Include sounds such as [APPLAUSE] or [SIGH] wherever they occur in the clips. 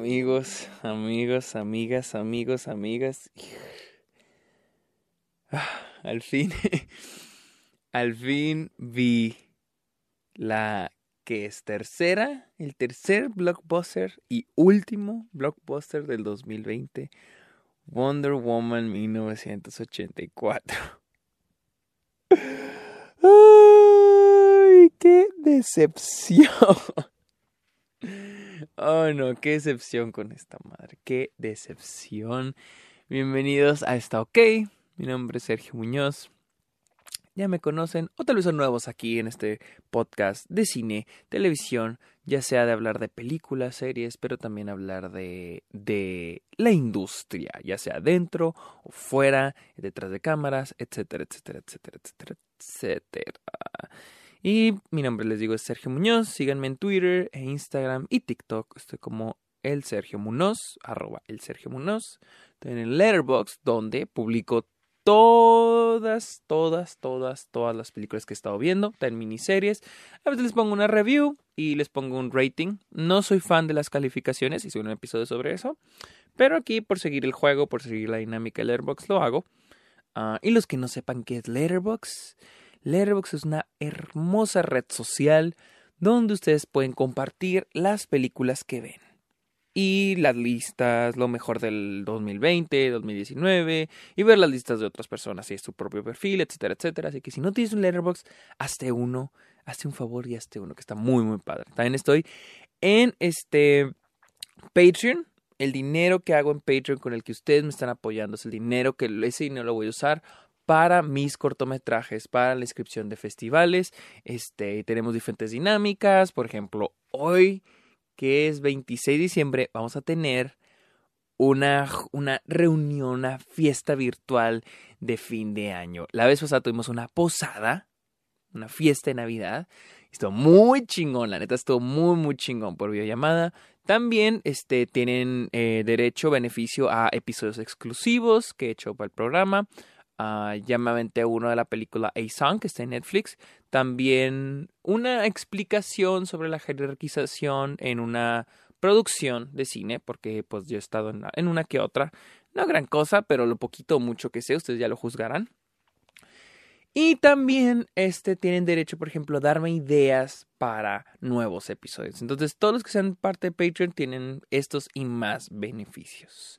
Amigos, amigos, amigas, amigos, amigas. [SIGHS] Al fin, [LAUGHS] al fin vi la que es tercera, el tercer blockbuster y último blockbuster del 2020, Wonder Woman 1984. [LAUGHS] ¡Ay, qué decepción! [LAUGHS] Oh no, qué decepción con esta madre, qué decepción. Bienvenidos a Está OK. Mi nombre es Sergio Muñoz. Ya me conocen o tal vez son nuevos aquí en este podcast de cine, televisión, ya sea de hablar de películas, series, pero también hablar de, de la industria, ya sea dentro o fuera, detrás de cámaras, etcétera, etcétera, etcétera, etcétera, etcétera. Y mi nombre, les digo, es Sergio Muñoz. Síganme en Twitter e Instagram y TikTok. Estoy como el Sergio Muñoz, arroba el Sergio Muñoz. Estoy en el Letterboxd, donde publico todas, todas, todas, todas las películas que he estado viendo. En miniseries. A veces les pongo una review y les pongo un rating. No soy fan de las calificaciones, hice un episodio sobre eso. Pero aquí, por seguir el juego, por seguir la dinámica de Letterboxd, lo hago. Ah, y los que no sepan qué es Letterboxd Letterboxd es una hermosa red social donde ustedes pueden compartir las películas que ven. Y las listas, lo mejor del 2020, 2019, y ver las listas de otras personas, si es su propio perfil, etcétera, etcétera. Así que si no tienes un Letterboxd, hazte uno, hazte un favor y hazte uno, que está muy, muy padre. También estoy en este Patreon. El dinero que hago en Patreon con el que ustedes me están apoyando es el dinero que ese dinero lo voy a usar para mis cortometrajes, para la inscripción de festivales. Este, tenemos diferentes dinámicas. Por ejemplo, hoy, que es 26 de diciembre, vamos a tener una, una reunión, una fiesta virtual de fin de año. La vez pasada tuvimos una posada, una fiesta de Navidad. Estuvo muy chingón, la neta, estuvo muy, muy chingón por videollamada. También este, tienen eh, derecho, beneficio a episodios exclusivos que he hecho para el programa. Uh, ya me aventé uno de la película A Song que está en Netflix. También una explicación sobre la jerarquización en una producción de cine, porque pues yo he estado en, en una que otra. No gran cosa, pero lo poquito o mucho que sé, ustedes ya lo juzgarán. Y también este, tienen derecho, por ejemplo, a darme ideas para nuevos episodios. Entonces, todos los que sean parte de Patreon tienen estos y más beneficios.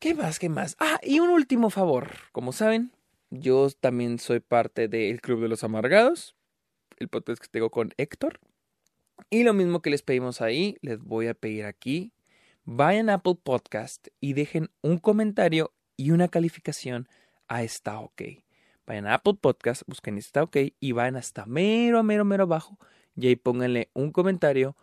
¿Qué más? ¿Qué más? Ah, y un último favor. Como saben, yo también soy parte del Club de los Amargados, el podcast que tengo con Héctor. Y lo mismo que les pedimos ahí, les voy a pedir aquí. Vayan a Apple Podcast y dejen un comentario y una calificación a Está OK. Vayan a Apple Podcast, busquen Está OK y vayan hasta mero, mero, mero abajo y ahí pónganle un comentario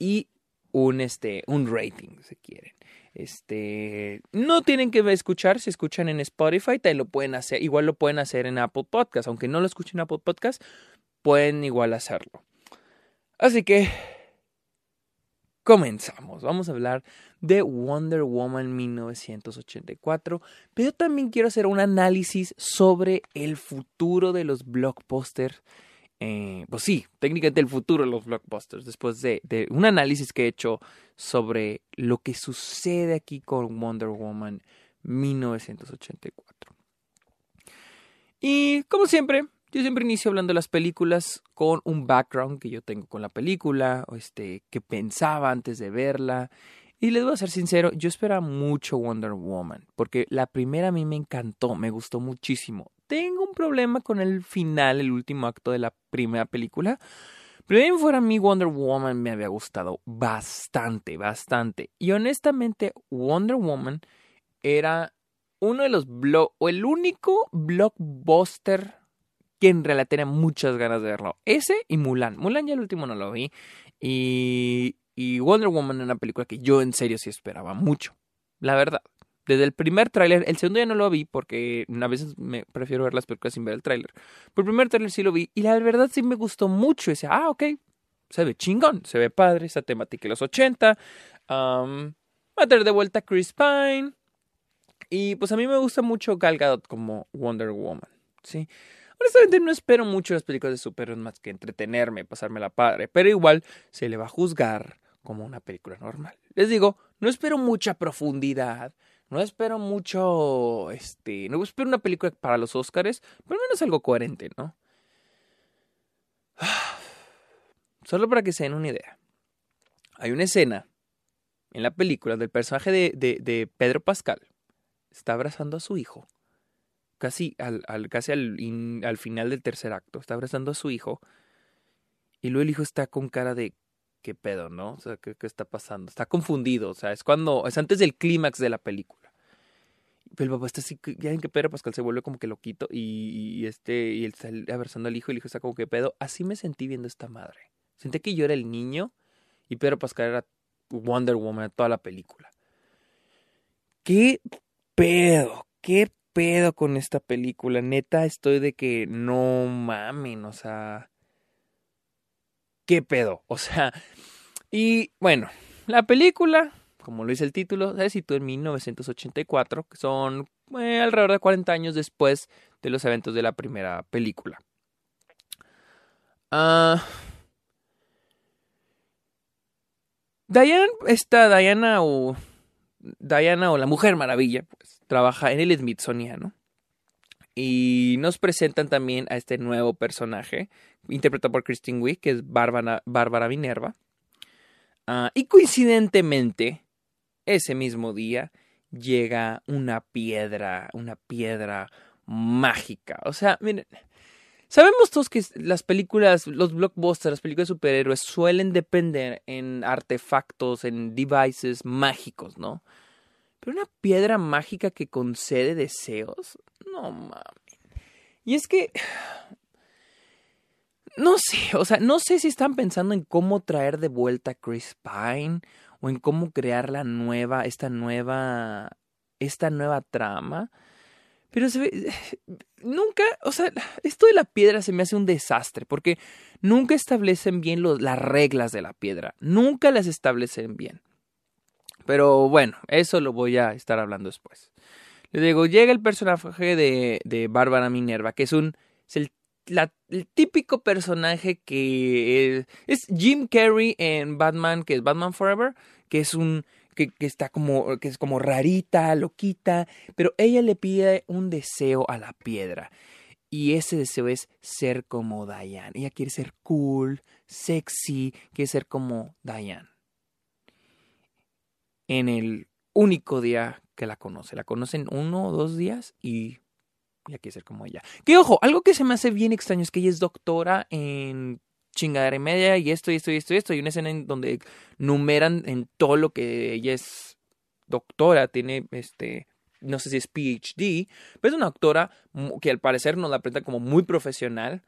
y un, este, un rating si quieren. Este, no tienen que escuchar, si escuchan en Spotify, te lo pueden hacer, igual lo pueden hacer en Apple Podcast, aunque no lo escuchen en Apple Podcast, pueden igual hacerlo. Así que comenzamos. Vamos a hablar de Wonder Woman 1984, pero también quiero hacer un análisis sobre el futuro de los blockbusters eh, pues sí, técnicamente el futuro de los blockbusters, después de, de, un análisis que he hecho sobre lo que sucede aquí con Wonder Woman 1984. Y como siempre, yo siempre inicio hablando de las películas con un background que yo tengo con la película, o este, que pensaba antes de verla. Y les voy a ser sincero, yo esperaba mucho Wonder Woman, porque la primera a mí me encantó, me gustó muchísimo tengo un problema con el final, el último acto de la primera película. Pero fuera a mí Wonder Woman me había gustado bastante, bastante. Y honestamente Wonder Woman era uno de los blog o el único blockbuster que en realidad tenía muchas ganas de verlo. Ese y Mulan. Mulan ya el último no lo vi. Y, y Wonder Woman era una película que yo en serio sí esperaba mucho. La verdad desde el primer tráiler, el segundo ya no lo vi porque a veces me prefiero ver las películas sin ver el tráiler. Pero el primer tráiler sí lo vi y la verdad sí me gustó mucho. Decía, ah, ok, se ve chingón, se ve padre esa temática de los 80. va a tener de vuelta Chris Pine. Y pues a mí me gusta mucho Gal Gadot como Wonder Woman, ¿sí? Honestamente no espero mucho las películas de superhéroes más que entretenerme, pasarme la padre, pero igual se le va a juzgar como una película normal. Les digo, no espero mucha profundidad, no espero mucho, este, no espero una película para los Oscars, pero al menos algo coherente, ¿no? [SIGHS] Solo para que se den una idea. Hay una escena en la película del personaje de, de, Pedro Pascal. Está abrazando a su hijo. Casi al, al casi al, al, final del tercer acto. Está abrazando a su hijo. Y luego el hijo está con cara de qué pedo, ¿no? O sea, ¿qué, está pasando? Está confundido. O sea, es cuando. Es antes del clímax de la película. Pero el papá está así, ya en que Pedro Pascal se vuelve como que loquito y, y, este, y él está abrazando al hijo y el hijo está como que pedo. Así me sentí viendo esta madre. Sentí que yo era el niño y Pedro Pascal era Wonder Woman toda la película. ¿Qué pedo? ¿Qué pedo con esta película? Neta, estoy de que no mamen, o sea. ¿Qué pedo? O sea. Y bueno, la película, como lo dice el título, se situó en 1984, que son eh, alrededor de 40 años después de los eventos de la primera película. Ah. Diana, esta Diana o Diana o la Mujer Maravilla, pues trabaja en el Smithsoniano. Y nos presentan también a este nuevo personaje, interpretado por Kristen Wiig, que es Bárbara, Bárbara Minerva. Ah, y coincidentemente, ese mismo día llega una piedra, una piedra mágica. O sea, miren, Sabemos todos que las películas, los blockbusters, las películas de superhéroes suelen depender en artefactos, en devices mágicos, ¿no? Pero una piedra mágica que concede deseos, no mames. Y es que [SIGHS] no sé, o sea, no sé si están pensando en cómo traer de vuelta a Chris Pine o en cómo crear la nueva, esta nueva, esta nueva trama. Pero [SIGHS] nunca, o sea, [SIGHS] esto de la piedra se me hace un desastre, porque nunca establecen bien las reglas de la piedra, nunca las establecen bien. Pero bueno, eso lo voy a estar hablando después. Le digo, llega el personaje de, de Bárbara Minerva, que es un, es el, el típico personaje que es Jim Carrey en Batman, que es Batman Forever, que es un que, está como, que es como rarita, loquita, pero ella le pide un deseo a la piedra. Y ese deseo es ser como Diane. Ella quiere ser cool, sexy, quiere ser como Diane. En el único día que la conoce. La conocen uno o dos días y ella quiere ser como ella. Que ojo, algo que se me hace bien extraño es que ella es doctora en chingadera y media y esto y esto y esto y esto. Hay una escena en donde numeran en todo lo que ella es doctora, tiene este, no sé si es PhD, pero es una doctora que al parecer nos la presenta como muy profesional.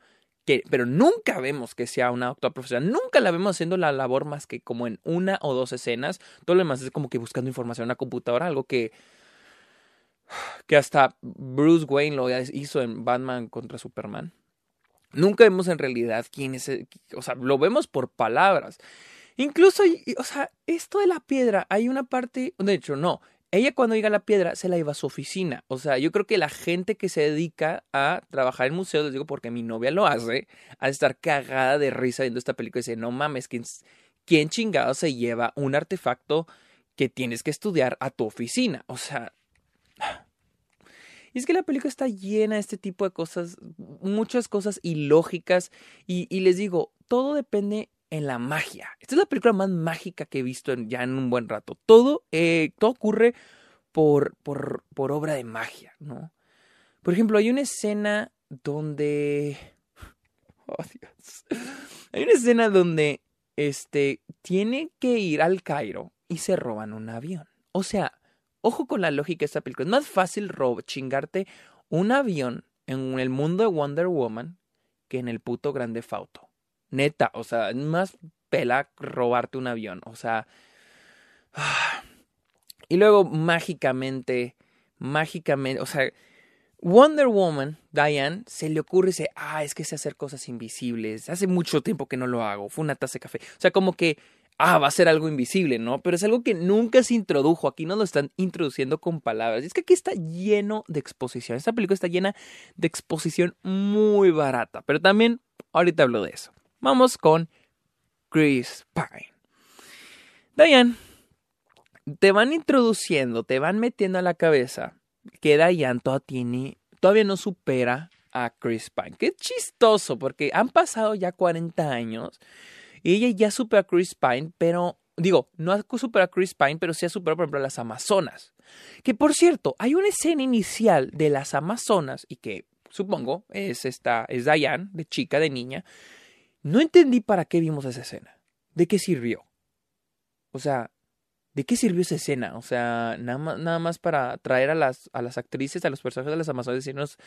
Pero nunca vemos que sea una doctora profesional, nunca la vemos haciendo la labor más que como en una o dos escenas, todo lo demás es como que buscando información en una computadora, algo que que hasta Bruce Wayne lo hizo en Batman contra Superman. Nunca vemos en realidad quién es, o sea, lo vemos por palabras. Incluso, o sea, esto de la piedra, hay una parte, de hecho, no, ella cuando llega a la piedra se la iba a su oficina. O sea, yo creo que la gente que se dedica a trabajar en museos, les digo porque mi novia lo hace, a estar cagada de risa viendo esta película y dice, no mames, ¿quién, quién chingado se lleva un artefacto que tienes que estudiar a tu oficina? O sea, y es que la película está llena de este tipo de cosas, muchas cosas ilógicas. Y les digo, todo depende en la magia. Esta es la película más mágica que he visto ya en un buen rato. Todo, eh, todo ocurre por, por, por obra de magia, ¿no? Por ejemplo, hay una escena donde. [LAUGHS] Oh, Dios. Hay una escena donde este tiene que ir al Cairo y se roban un avión. O sea, Ojo con la lógica de esta película. Es más fácil chingarte un avión en el mundo de Wonder Woman que en el puto Grande Fauto. Neta, o sea, más pela robarte un avión. O sea. [SIGHS] Y luego mágicamente, mágicamente, o sea, Wonder Woman, Diane, se le ocurre y dice, ah, es que sé hacer cosas invisibles. Hace mucho tiempo que no lo hago. Fue una taza de café. O sea, como que ah, va a ser algo invisible, ¿no? Pero es algo que nunca se introdujo, aquí no lo están introduciendo con palabras. Es que aquí está lleno de exposición, esta película está llena de exposición muy barata, pero también ahorita hablo de eso. Vamos con Chris Pine. Diane, te van introduciendo, te van metiendo a la cabeza que Diane todavía, todavía no supera a Chris Pine. Qué chistoso, porque han pasado ya 40 años y ella ya supera a Chris Pine, pero digo, no ha superado a Chris Pine, pero sí ha superado, por ejemplo, a las Amazonas. Que por cierto, hay una escena inicial de las Amazonas y que supongo es esta, es Diane, de chica, de niña. No entendí para qué vimos esa escena. ¿De qué sirvió? O sea, ¿de qué sirvió esa escena? O sea, nada más, nada más para traer a las, a las actrices, a los personajes de las Amazonas, decirnos,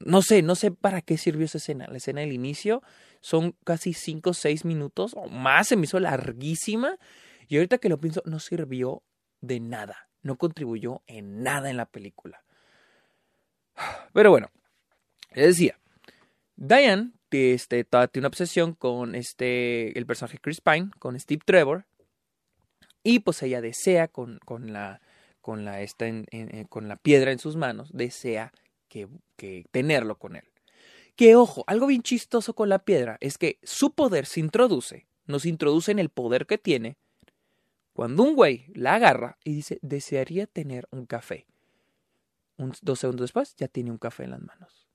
no sé, no sé para qué sirvió esa escena. La escena del inicio son casi 5 o 6 minutos o más, se me hizo larguísima. Y ahorita que lo pienso, no sirvió de nada. No contribuyó en nada en la película. [SIGHS] Pero bueno, les decía, Diane este, tiene una obsesión con este, el personaje Chris Pine, con Steve Trevor. Y pues ella desea con, con la, piedra en sus manos, desea que, tenerlo con él. Que ojo, algo bien chistoso con la piedra es que su poder se introduce, nos introduce en el poder que tiene cuando un güey la agarra y dice, desearía tener un café. Dos segundos después ya tiene un café en las manos.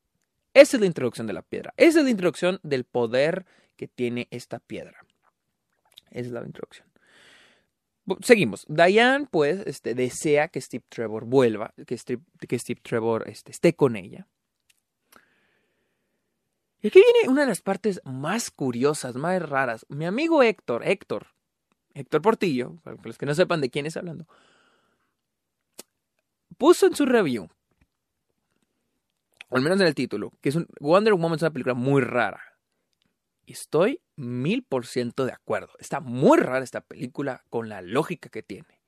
Esa es la introducción de la piedra. Esa es la introducción del poder que tiene esta piedra. Esa es la introducción. Seguimos. Diane, pues, este, desea que Steve Trevor vuelva, que Steve, que Steve Trevor este, esté con ella. Y aquí viene una de las partes más curiosas, más raras. Mi amigo Héctor, Héctor, Héctor Portillo, para los que no sepan de quién es hablando, puso en su review, o al menos en el título, que es un, Wonder Woman es una película muy rara. Y estoy mil por ciento de acuerdo. Está muy rara esta película con la lógica que tiene.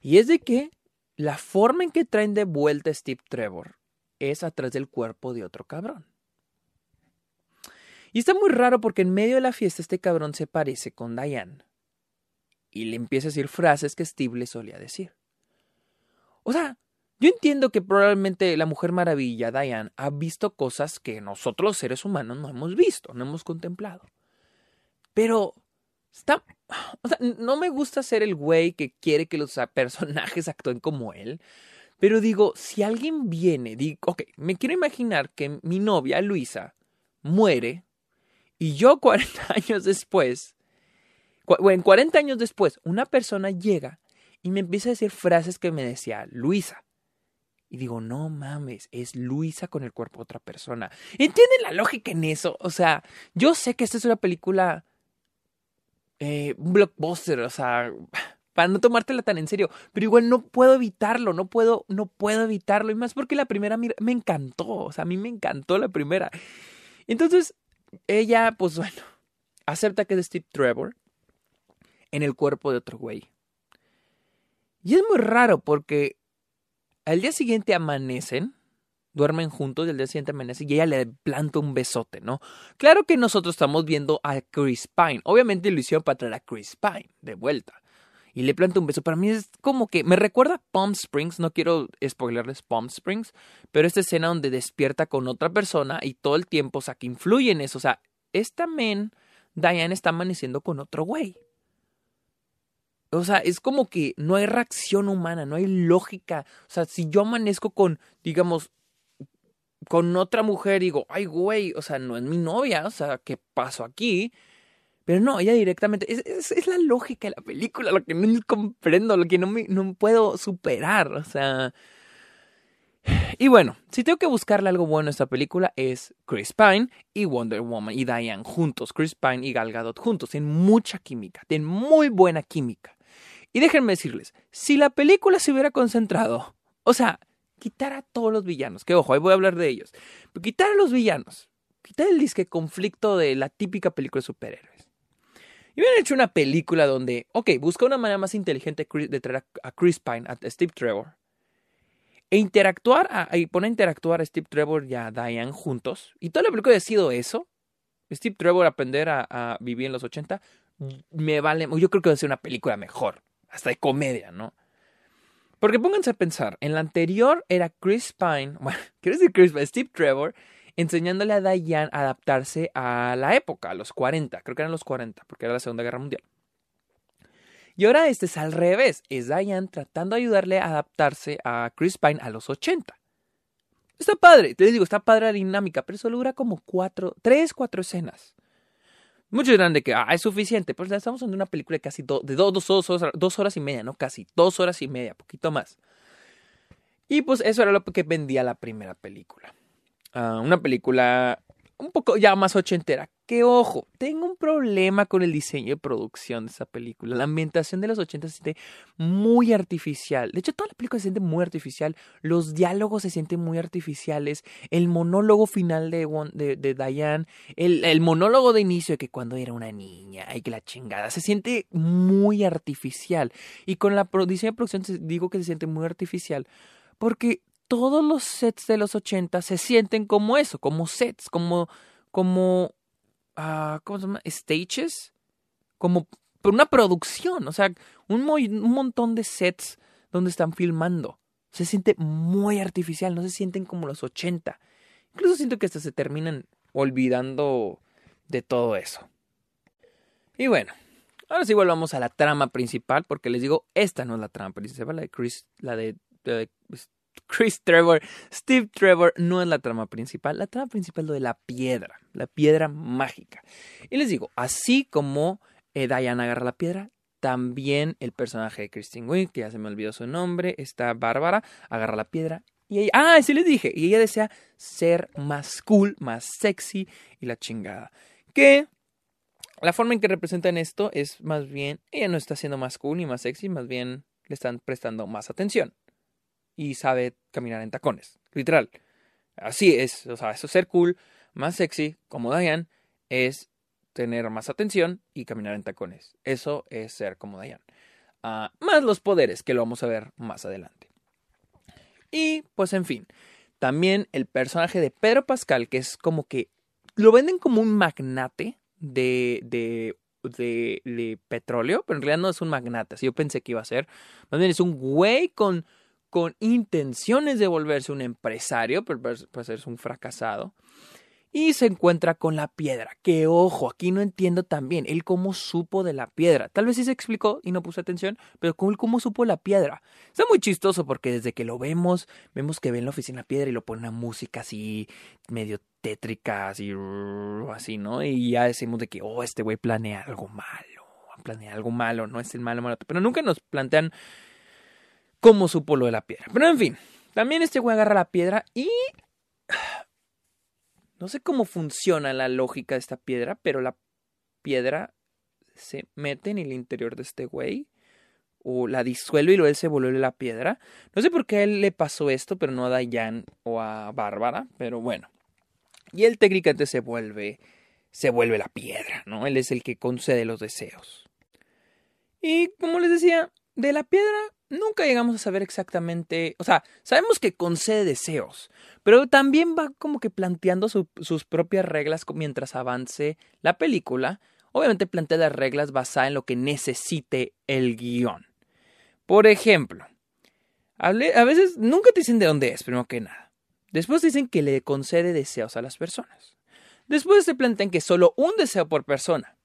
Y es de que la forma en que traen de vuelta a Steve Trevor es a través del cuerpo de otro cabrón. Y está muy raro porque en medio de la fiesta este cabrón se parece con Diane. Y le empieza a decir frases que Steve le solía decir. O sea, yo entiendo que probablemente la Mujer Maravilla, Diane, ha visto cosas que nosotros los seres humanos no hemos visto, no hemos contemplado. Pero está... O sea, no me gusta ser el güey que quiere que los personajes [LAUGHS] actúen como él. Pero digo, si alguien viene, digo, ok, me quiero imaginar que mi novia, Luisa, muere y yo [LAUGHS] 40 años después, bueno, 40 años después, una persona llega y me empieza a decir frases que me decía Luisa. Y digo, no mames, es Luisa con el cuerpo de otra persona. ¿Entienden la lógica en eso? O sea, yo sé que esta es una película, eh, un blockbuster, o sea, para no tomártela tan en serio, pero igual no puedo evitarlo, no puedo, no puedo evitarlo. Y más porque la primera me encantó, o sea, a mí me encantó la primera. Entonces, ella, pues bueno, acepta que es Steve Trevor en el cuerpo de otro güey. Y es muy raro porque al día siguiente amanecen, duermen juntos y al día siguiente amanecen y ella le planta un besote, ¿no? Claro que nosotros estamos viendo a Chris Pine. Obviamente lo hicieron para traer a Chris Pine de vuelta. Y le planta un beso. Para mí es como que me recuerda a Palm Springs. No quiero spoilerles Palm Springs. Pero esta escena donde despierta con otra persona y todo el tiempo, o sea, que influye en eso. O sea, esta men, Diane, está amaneciendo con otro güey. O sea, es como que no hay reacción humana, no hay lógica. O sea, si yo amanezco con, digamos, con otra mujer, digo, ay, güey, o sea, no es mi novia, o sea, ¿qué pasó aquí? Pero no, ella directamente, es, la lógica de la película, lo que no comprendo, lo que no, me, puedo superar, o sea... Y bueno, si tengo que buscarle algo bueno a esta película es Chris Pine y Wonder Woman y Diane juntos, Chris Pine y Gal Gadot juntos, tienen mucha química, tienen muy buena química. Y déjenme decirles, si la película se hubiera concentrado, o sea, quitar a todos los villanos, que ojo, ahí voy a hablar de ellos, pero quitar a los villanos, quitar el disque conflicto de la típica película de superhéroes. Y hubieran hecho una película donde, ok, busca una manera más inteligente de traer a Chris Pine, a Steve Trevor, e interactuar, a, y poner a interactuar a Steve Trevor y a Diane juntos, y toda la película ha sido eso, Steve Trevor aprender a, a vivir en los 80, me vale, yo creo que va a ser una película mejor hasta de comedia, ¿no? Porque pónganse a pensar, en la anterior era Chris Pine, [LAUGHS] bueno, quiero decir Chris Pine, Steve Trevor, enseñándole a Diane a adaptarse a la época, a los 40, creo que eran los 40, porque era la Segunda Guerra Mundial. Y ahora este es al revés. Es Diane tratando de ayudarle a adaptarse a Chris Pine a los 80. Está padre, te digo, está padre la dinámica, pero solo dura como cuatro, tres, cuatro escenas. Muchos dirán de que ah, es suficiente, pues estamos en una película de casi de dos, dos, horas, dos horas y media, no casi, dos horas y media, poquito más. Y pues eso era lo que vendía la primera película. Ah, una película un poco ya más ochentera. Que ojo, tengo un problema con el diseño de producción de esa película. La ambientación de los 80 se siente muy artificial. De hecho, toda la película se siente muy artificial. Los diálogos se sienten muy artificiales. El monólogo final de, de, de Diane. El, el, monólogo de inicio de que cuando era una niña. Ay, que la chingada. Se siente muy artificial. Y con la diseño de producción digo que se siente muy artificial. Porque todos los sets de los 80 se sienten como eso, como sets, como, como, uh, ¿cómo se llama? Stages, como una producción, o sea, un, un montón de sets donde están filmando. Se siente muy artificial, no se sienten como los 80. Incluso siento que hasta se terminan olvidando de todo eso. Y bueno, ahora sí volvamos a la trama principal, porque les digo, esta no es la trama principal, la de Chris, la de Chris Trevor, Steve Trevor no es la trama principal. La trama principal es lo de la piedra, la piedra mágica. Y les digo, así como eh, Diana agarra la piedra, también el personaje de Christine Wiig, que ya se me olvidó su nombre, está Bárbara, agarra la piedra y ella, ah, sí les dije, y ella desea ser más cool, más sexy y la chingada. Que la forma en que representan esto es más bien, ella no está siendo más cool ni más sexy, más bien le están prestando más atención y sabe caminar en tacones. Literal. Así es. O sea, eso ser cool, más sexy, como Diane, es tener más atención y caminar en tacones. Eso es ser como Diane. Ah, más los poderes, que lo vamos a ver más adelante. Y pues en fin. También el personaje de Pedro Pascal, que es como que lo venden como un magnate de, de, de, de petróleo, pero en realidad no es un magnate, así yo pensé que iba a ser. Más bien es un güey con con intenciones de volverse un empresario, pero pues es un fracasado. Y se encuentra con la piedra. Que ojo, aquí no entiendo también él cómo supo de la piedra. Tal vez sí se explicó y no puse atención, pero cómo, cómo supo la piedra. Está muy chistoso porque desde que lo vemos, vemos que ve en la oficina piedra y lo pone una música así medio tétrica, así, así, ¿no? Y ya decimos de que, oh, este güey planea algo malo, planea algo malo, no es el malo, malo. Pero nunca nos plantean cómo supo lo de la piedra. Pero en fin, también este güey agarra la piedra y... [SIGHS] No sé cómo funciona la lógica de esta piedra, pero la piedra se mete en el interior de este güey o la disuelve y luego él se vuelve la piedra. No sé por qué a él le pasó esto, pero no a Dayan o a Bárbara, pero bueno. Y él técnicamente se vuelve se vuelve la piedra, ¿no? Él es el que concede los deseos. Y como les decía, de la piedra nunca llegamos a saber exactamente, o sea, sabemos que concede deseos, pero también va como que planteando sus propias reglas mientras avance la película. Obviamente plantea las reglas basadas en lo que necesite el guion. Por ejemplo, a veces nunca te dicen de dónde es, primero que nada. Después dicen que le concede deseos a las personas. Después se plantean que solo un deseo por persona.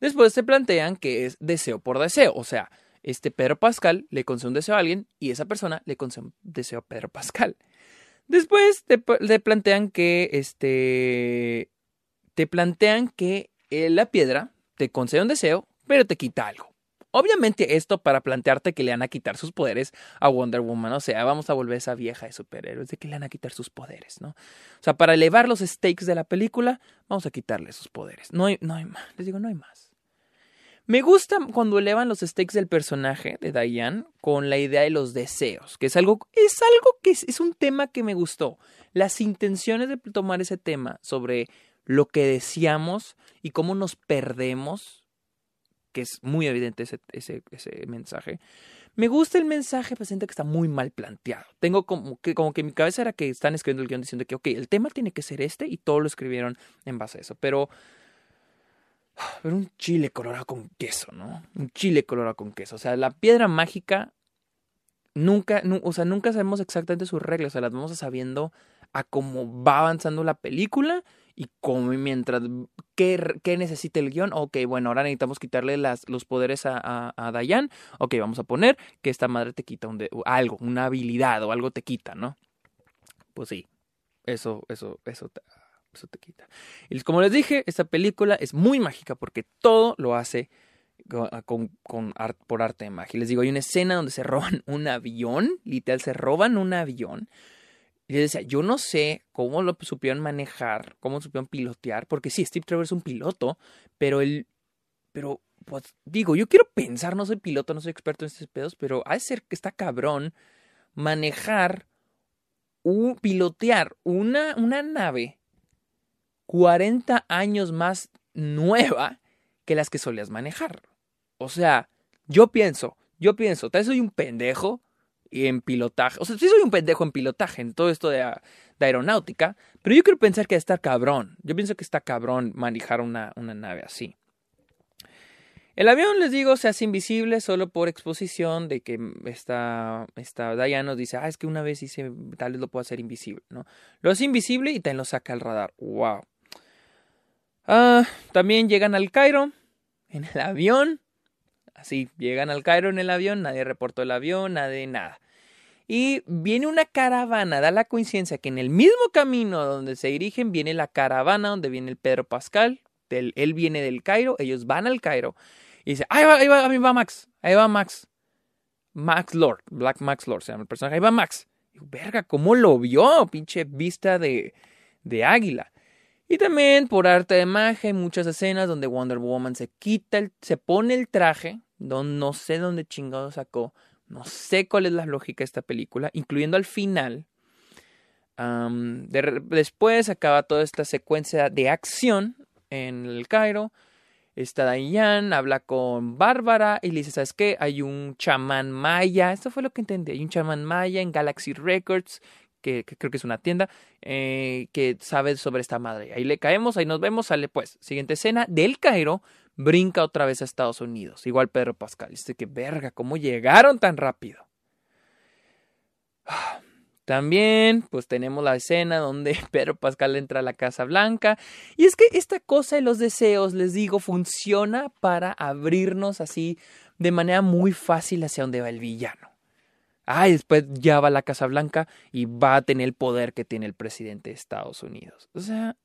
Después se plantean que es deseo por deseo, o sea, este Pedro Pascal le concede un deseo a alguien y esa persona le concede un deseo a Pedro Pascal. Después te, plantean que este te plantean que la piedra te concede un deseo, pero te quita algo. Obviamente esto para plantearte que le van a quitar sus poderes a Wonder Woman, o sea, vamos a volver esa vieja de superhéroes de que le van a quitar sus poderes, ¿no? O sea, para elevar los stakes de la película, vamos a quitarle sus poderes. No hay, no hay más, les digo, no hay más. Me gusta cuando elevan los stakes del personaje de Diane con la idea de los deseos, que es algo, es algo que es, un tema que me gustó. Las intenciones de tomar ese tema sobre lo que deseamos y cómo nos perdemos, que es muy evidente ese, ese, ese mensaje. Me gusta el mensaje, pero siento que está muy mal planteado. Tengo como que, como que mi cabeza era que están escribiendo el guion diciendo que, ok, el tema tiene que ser este y todo lo escribieron en base a eso. Pero [SIGHS] pero un chile colorado con queso, ¿no? Un chile colorado con queso. O sea, la piedra mágica nunca, o sea, nunca sabemos exactamente sus reglas. O sea, las vamos sabiendo a cómo va avanzando la película y cómo mientras ¿qué, qué necesita el guion ok bueno ahora necesitamos quitarle las, los poderes a, a, a Dayan ok vamos a poner que esta madre te quita algo una habilidad o algo te quita no pues sí eso eso eso eso te quita y como les dije esta película es muy mágica porque todo lo hace con, con por arte de magia. Les digo, hay una escena donde se roban [LAUGHS] un avión, literal, se roban un avión. Y les decía, yo no sé cómo lo supieron manejar, cómo supieron pilotear, porque sí, Steve Trevor es un piloto, pero él, pero, pues, digo, yo quiero pensar, no soy piloto, no soy experto en estos pedos, pero ha de ser que está cabrón manejar, un, pilotear una, una nave 40 años más nueva que las que solías manejar. O sea, yo pienso, yo pienso, tal vez soy un pendejo en pilotaje. O sea, sí soy un pendejo en pilotaje, en todo esto de, aeronáutica, pero yo quiero pensar que está cabrón. Yo pienso que está cabrón manejar una, una nave así. El avión, les digo, se hace invisible solo por exposición de que está, está Diana nos dice, ah, es que una vez hice, tal vez lo puedo hacer invisible, ¿no? Lo hace invisible y también lo saca al radar. ¡Wow! Ah, también llegan al Cairo en el avión. Así, llegan al Cairo en el avión, nadie reportó el avión, nadie, nada. Y viene una caravana, da la coincidencia que en el mismo camino donde se dirigen viene la caravana donde viene el Pedro Pascal, del, él viene del Cairo, ellos van al Cairo y dice, ahí va, ahí va, ahí va Max, ahí va Max. Max Lord, Black Max Lord se llama el personaje, ahí va Max. Y, verga, ¿cómo lo vio? Pinche vista de, de águila. Y también por arte de magia hay muchas escenas donde Wonder Woman se quita, el, se pone el traje, no, no sé dónde chingado sacó, no sé cuál es la lógica de esta película, incluyendo al final. De, después acaba toda esta secuencia de acción en el Cairo. Está Diane, habla con Bárbara y le dice, ¿sabes qué? Hay un chamán maya, esto fue lo que entendí, hay un chamán maya en Galaxy Records que, creo que es una tienda, eh, que sabe sobre esta madre. Ahí le caemos, ahí nos vemos, sale pues. Siguiente escena, del Cairo, brinca otra vez a Estados Unidos. Igual Pedro Pascal. Dice que verga, ¿cómo llegaron tan rápido? También, pues tenemos la escena donde [LAUGHS] Pedro Pascal entra a la Casa Blanca. Y es que esta cosa de los deseos, les digo, funciona para abrirnos así de manera muy fácil hacia donde va el villano. Ah, y después ya va a la Casa Blanca y va a tener el poder que tiene el presidente de Estados Unidos. O sea,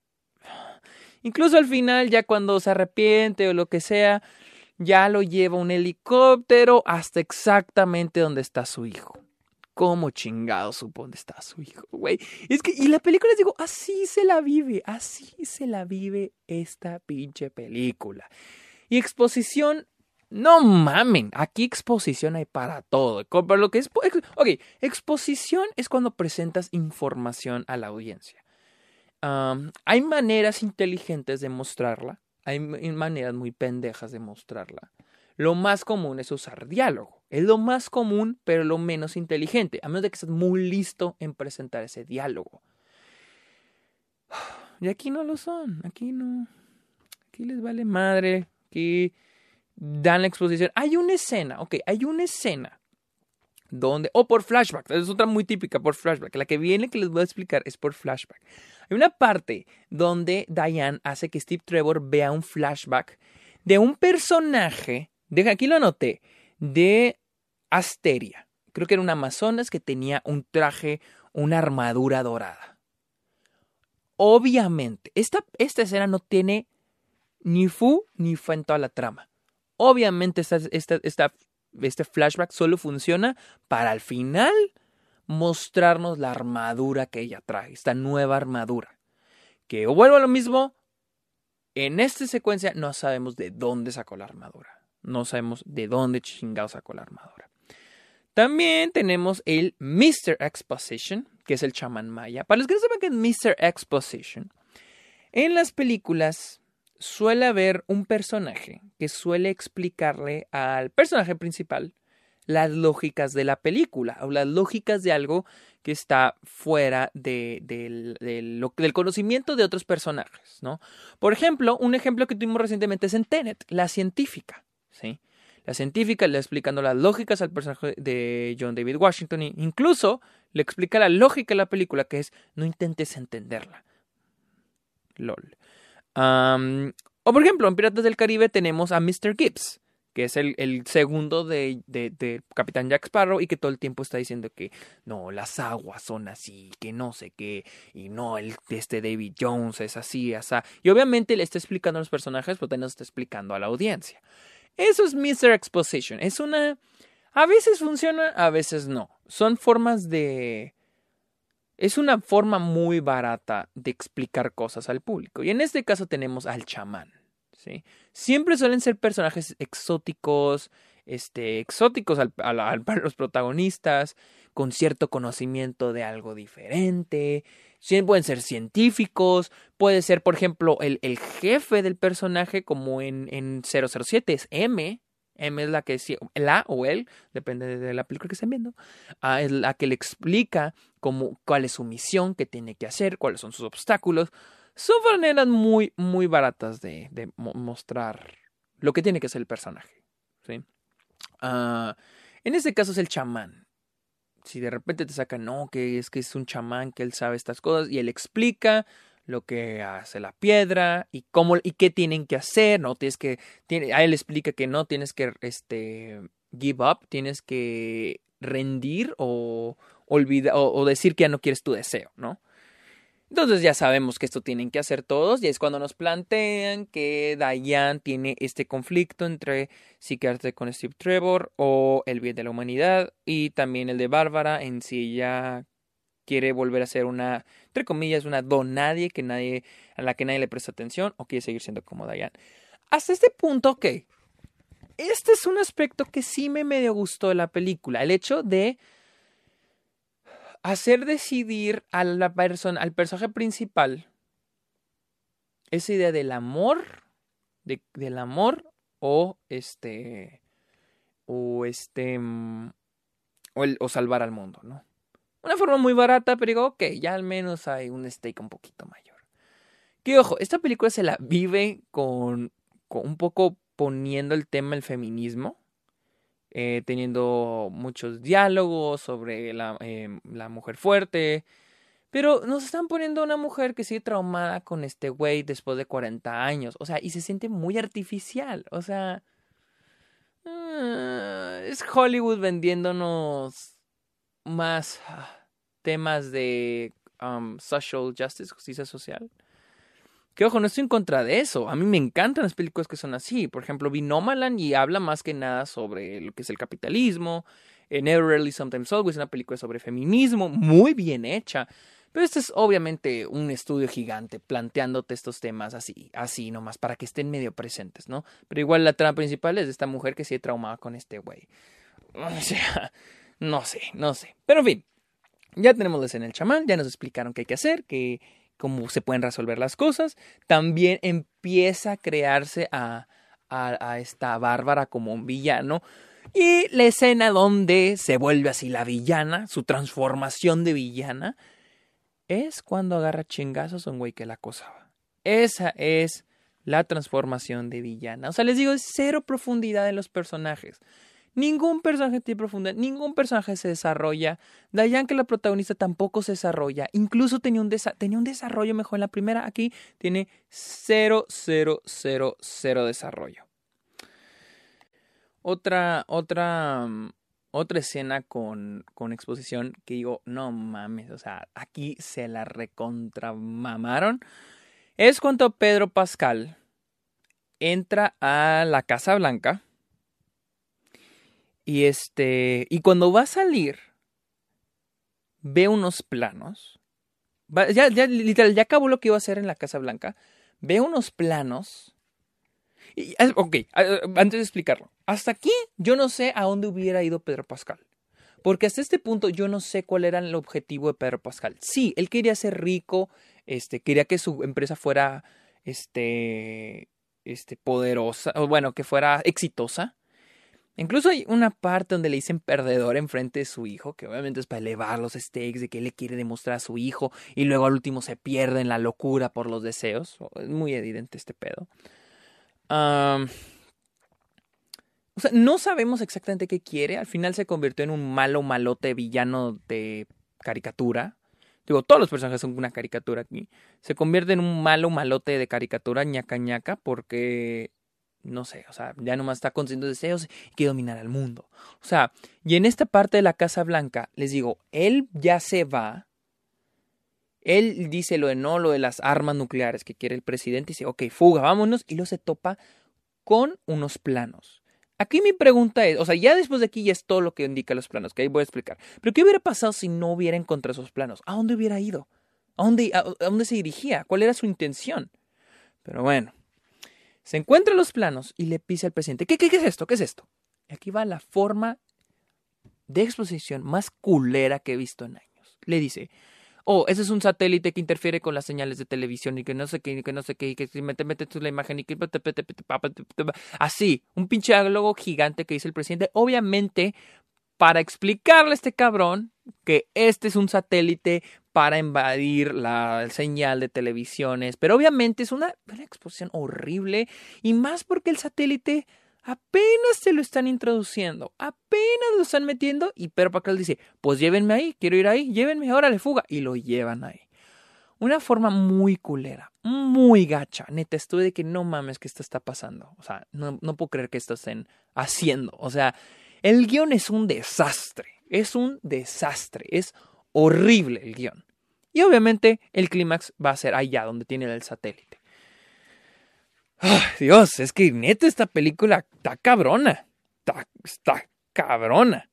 incluso al final, ya cuando se arrepiente o lo que sea, ya lo lleva un helicóptero hasta exactamente donde está su hijo. ¿Cómo chingado supo dónde está su hijo, güey? Es que, y la película les digo, así se la vive, así se la vive esta pinche película. Y exposición no mamen, aquí exposición hay para todo. Lo que es, ok, exposición es cuando presentas información a la audiencia. Hay maneras inteligentes de mostrarla, hay maneras muy pendejas de mostrarla. Lo más común es usar diálogo. Es lo más común, pero lo menos inteligente, a menos de que estés muy listo en presentar ese diálogo. [SIGHS] Y aquí no lo son, aquí no. Aquí les vale madre, aquí dan la exposición. Hay una escena, ok, hay una escena donde, o por flashback, es otra muy típica por flashback, la que viene que les voy a explicar es por flashback. Hay una parte donde Diane hace que Steve Trevor vea un flashback de un personaje, de, aquí lo anoté, de Asteria. Creo que era una Amazonas que tenía un traje, una armadura dorada. Obviamente, esta, esta escena no tiene ni fu ni fe en toda la trama. Obviamente esta, este flashback solo funciona para al final mostrarnos la armadura que ella trae, esta nueva armadura. Que vuelvo a lo mismo, en esta secuencia no sabemos de dónde sacó la armadura. No sabemos de dónde chingado sacó la armadura. También tenemos el Mr. Exposition, que es el chamán maya. Para los que no saben qué es Mr. Exposition, en las películas suele haber un personaje que suele explicarle al personaje principal las lógicas de la película o las lógicas de algo que está fuera del conocimiento de otros personajes, ¿no? Por ejemplo, un ejemplo que tuvimos recientemente es en Tenet, la científica, ¿sí? La científica le explicando las lógicas al personaje de John David Washington e incluso le explica la lógica de la película que es no intentes entenderla, LOL. O por ejemplo, en Piratas del Caribe tenemos a Mr. Gibbs, que es el, el segundo de, de, Capitán Jack Sparrow y que todo el tiempo está diciendo que no, las aguas son así, que no sé qué, y no, el, este David Jones es así, así. Y obviamente le está explicando a los personajes, pero también está explicando a la audiencia. Eso es Mr. Exposition. Es una... A veces funciona, a veces no. Son formas de... Es una forma muy barata de explicar cosas al público. Y en este caso tenemos al chamán. ¿sí? Siempre suelen ser personajes exóticos, este, exóticos al, [LAUGHS] para los protagonistas, con cierto conocimiento de algo diferente. Pueden ser científicos, puede ser, por ejemplo, el, el jefe del personaje, como en, en 007, es M. M es la que, la o él, depende de la película que estén viendo, es la que le explica cómo, cuál es su misión, qué tiene que hacer, cuáles son sus obstáculos. Son maneras muy, muy baratas de, de mostrar lo que tiene que ser el personaje. ¿sí? Ah, en este caso es el chamán si de repente te sacan, no, que es que es un chamán, que él sabe estas cosas, y él explica lo que hace la piedra y cómo y qué tienen que hacer, no tienes que tiene, él explica que no tienes que este give up, tienes que rendir o olvidar o decir que ya no quieres tu deseo, ¿no? Entonces ya sabemos que esto tienen que hacer todos y es cuando nos plantean que Diane tiene este conflicto entre si quedarse con Steve Trevor o el bien de la humanidad y también el de Bárbara en si ella quiere volver a ser una, entre comillas, una donadie que nadie, a la que nadie le presta atención o quiere seguir siendo como Diane. Hasta este punto, ok. Este es un aspecto que sí me medio gustó de la película. El hecho de hacer decidir a la persona, al personaje principal esa idea del amor, de, del amor o este, o este, mm, o salvar al mundo, ¿no? Una forma muy barata, pero digo, ok, ya al menos hay un stake un poquito mayor. Que ojo, esta película se la vive con, con un poco poniendo el tema del feminismo eh, teniendo muchos diálogos sobre la, eh, la, mujer fuerte. Pero nos están poniendo una mujer que sigue traumada con este güey después de 40 años. O sea, y se siente muy artificial. O sea, ah, es Hollywood vendiéndonos más ah, temas de um, social justice, justicia social. Que ojo, no estoy en contra de eso. A mí me encantan las películas que son así. Por ejemplo, vi Nomaland y habla más que nada sobre lo que es el capitalismo. En Never Rarely Sometimes Always, una película sobre feminismo, muy bien hecha. Pero este es obviamente un estudio gigante planteándote estos temas así, así nomás, para que estén medio presentes, ¿no? Pero igual la trama principal es de esta mujer que sigue traumada con este güey. [LAUGHS] O sea, no sé, no sé. Pero en fin, ya tenemos la escena del chamán, ya nos explicaron qué hay que hacer, que cómo se pueden resolver las cosas. También empieza a crearse a, a, esta Bárbara como un villano. Y la escena donde se vuelve así la villana, su transformación de villana, es cuando agarra chingazos a un güey que la acosaba. Esa es la transformación de villana. O sea, les digo, es cero profundidad en los personajes. Ningún personaje tiene profundidad, ningún personaje se desarrolla. Dayan, que la protagonista, tampoco se desarrolla. Incluso tenía un, tenía un desarrollo mejor en la primera. Aquí tiene cero, cero, cero, cero desarrollo. Otra, otra, mm, otra escena con, con exposición que digo, no mames, o sea, aquí se la recontramamaron. Es cuando Pedro Pascal entra a la Casa Blanca y este. Y cuando va a salir, ve unos planos. ya, ya, literal, ya acabó lo que iba a hacer en la Casa Blanca. Ve unos planos. Y, ok, antes de explicarlo. Hasta aquí yo no sé a dónde hubiera ido Pedro Pascal. Porque hasta este punto yo no sé cuál era el objetivo de Pedro Pascal. Sí, él quería ser rico, este, quería que su empresa fuera este, este, poderosa, bueno, que fuera exitosa. Incluso hay una parte donde le dicen perdedor enfrente de su hijo, que obviamente es para elevar los stakes de que él le quiere demostrar a su hijo y luego al último se pierde en la locura por los deseos. Es muy evidente este pedo. o sea, no sabemos exactamente qué quiere. Al final se convirtió en un malo malote villano de caricatura. digo, todos los personajes son una caricatura aquí, se convierte en un malo malote de caricatura ñaca ñaca porque, no sé, o sea, ya nomás está consciente de deseos y quiere dominar al mundo. O sea, y en esta parte de la Casa Blanca, les digo, él ya se va, él dice lo de no, lo de las armas nucleares que quiere el presidente, y dice, ok, fuga, vámonos, y luego se topa con unos planos. Aquí mi pregunta es, o sea, ya después de aquí ya es todo lo que indica los planos, que ahí voy a explicar. Pero ¿qué hubiera pasado si no hubiera encontrado esos planos? ¿A dónde hubiera ido? ¿A dónde, a, dónde se dirigía? ¿Cuál era su intención? Pero bueno, se encuentra los planos y le pisa al presidente, ¿qué, qué, qué es esto? ¿Qué es esto? Y aquí va la forma de exposición más culera que he visto en años. Le dice, oh, ese es un satélite que interfiere con las señales de televisión y que no sé qué, que no sé qué, y que si mete, mete la imagen y que... Así, un pinche logo gigante que dice el presidente, obviamente para explicarle a este cabrón que este es un satélite para invadir la señal de televisiones, pero obviamente es una, una exposición horrible y más porque el satélite apenas se lo están introduciendo, apenas lo están metiendo y Pedro Pascal dice, pues llévenme ahí, quiero ir ahí, llévenme, órale, fuga, y lo llevan ahí. Una forma muy culera, muy gacha, neta, estuve de que no mames que esto está pasando, o sea, no, no puedo creer que esto estén haciendo, o sea, el guion es un desastre, es un desastre, es horrible el guion. Y obviamente el clímax va a ser allá donde tiene el satélite. Dios, es que neta esta película está cabrona. Está, está cabrona.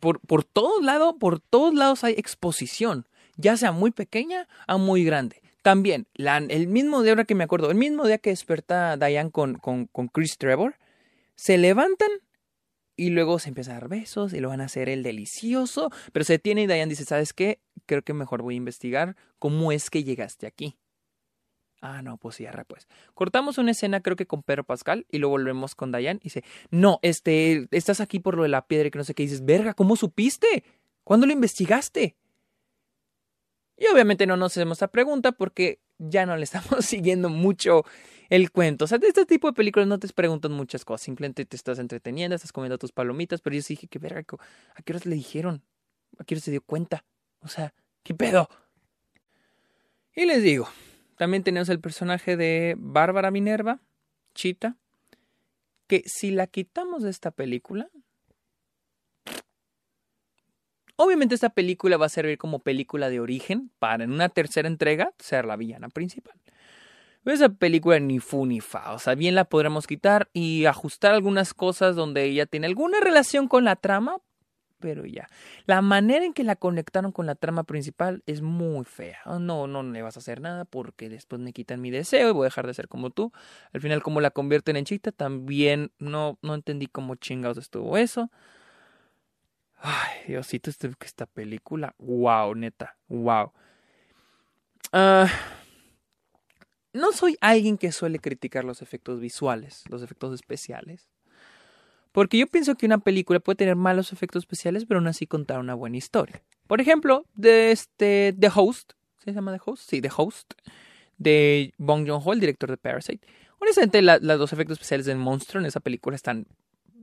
Por, por todos lados, por todos lados hay exposición, ya sea muy pequeña a muy grande. También, el mismo día, ahora que me acuerdo, el mismo día que desperta Diane con, con Chris Trevor, se levantan y luego se empiezan a dar besos y lo van a hacer el delicioso, pero se detiene y Diane dice, ¿sabes qué? Creo que mejor voy a investigar cómo es que llegaste aquí. Ah, no, pues cierra, pues. Cortamos una escena, creo que con Pedro Pascal, y luego volvemos con Diane. Y dice, no, este, estás aquí por lo de la piedra y que no sé qué. Dices, verga, ¿cómo supiste? ¿Cuándo lo investigaste? Y obviamente no nos hacemos esa pregunta porque ya no le estamos [LAUGHS] siguiendo mucho el cuento. O sea, de este tipo de películas no te preguntan muchas cosas. Simplemente te estás entreteniendo, estás comiendo tus palomitas. Pero yo dije, qué verga, ¿a qué horas le dijeron? ¿A qué horas se dio cuenta? O sea, ¿qué pedo? Y les digo, también tenemos el personaje de Bárbara Minerva, Chita, que si la quitamos de esta película, obviamente esta película va a servir como película de origen para en una tercera entrega ser la villana principal. Esa película ni fu ni fa, o sea, bien la podremos quitar y ajustar algunas cosas donde ella tiene alguna relación con la trama, pero ya. La manera en que la conectaron con la trama principal es muy fea. Oh, no, no le vas a hacer nada porque después me quitan mi deseo y voy a dejar de ser como tú. Al final, como la convierten en chita, también no, no entendí cómo chingados estuvo eso. Ay, Diosito, este, esta película, wow, neta, wow. Ah, no soy alguien que suele criticar los efectos visuales, los efectos especiales. Porque yo pienso que una película puede tener malos efectos especiales, pero aún así contar una buena historia. Por ejemplo, de este The Host, ¿se llama The Host? Sí, The Host, de Bong Joon-ho, el director de Parasite. Honestamente, los dos efectos especiales del monstruo en esa película están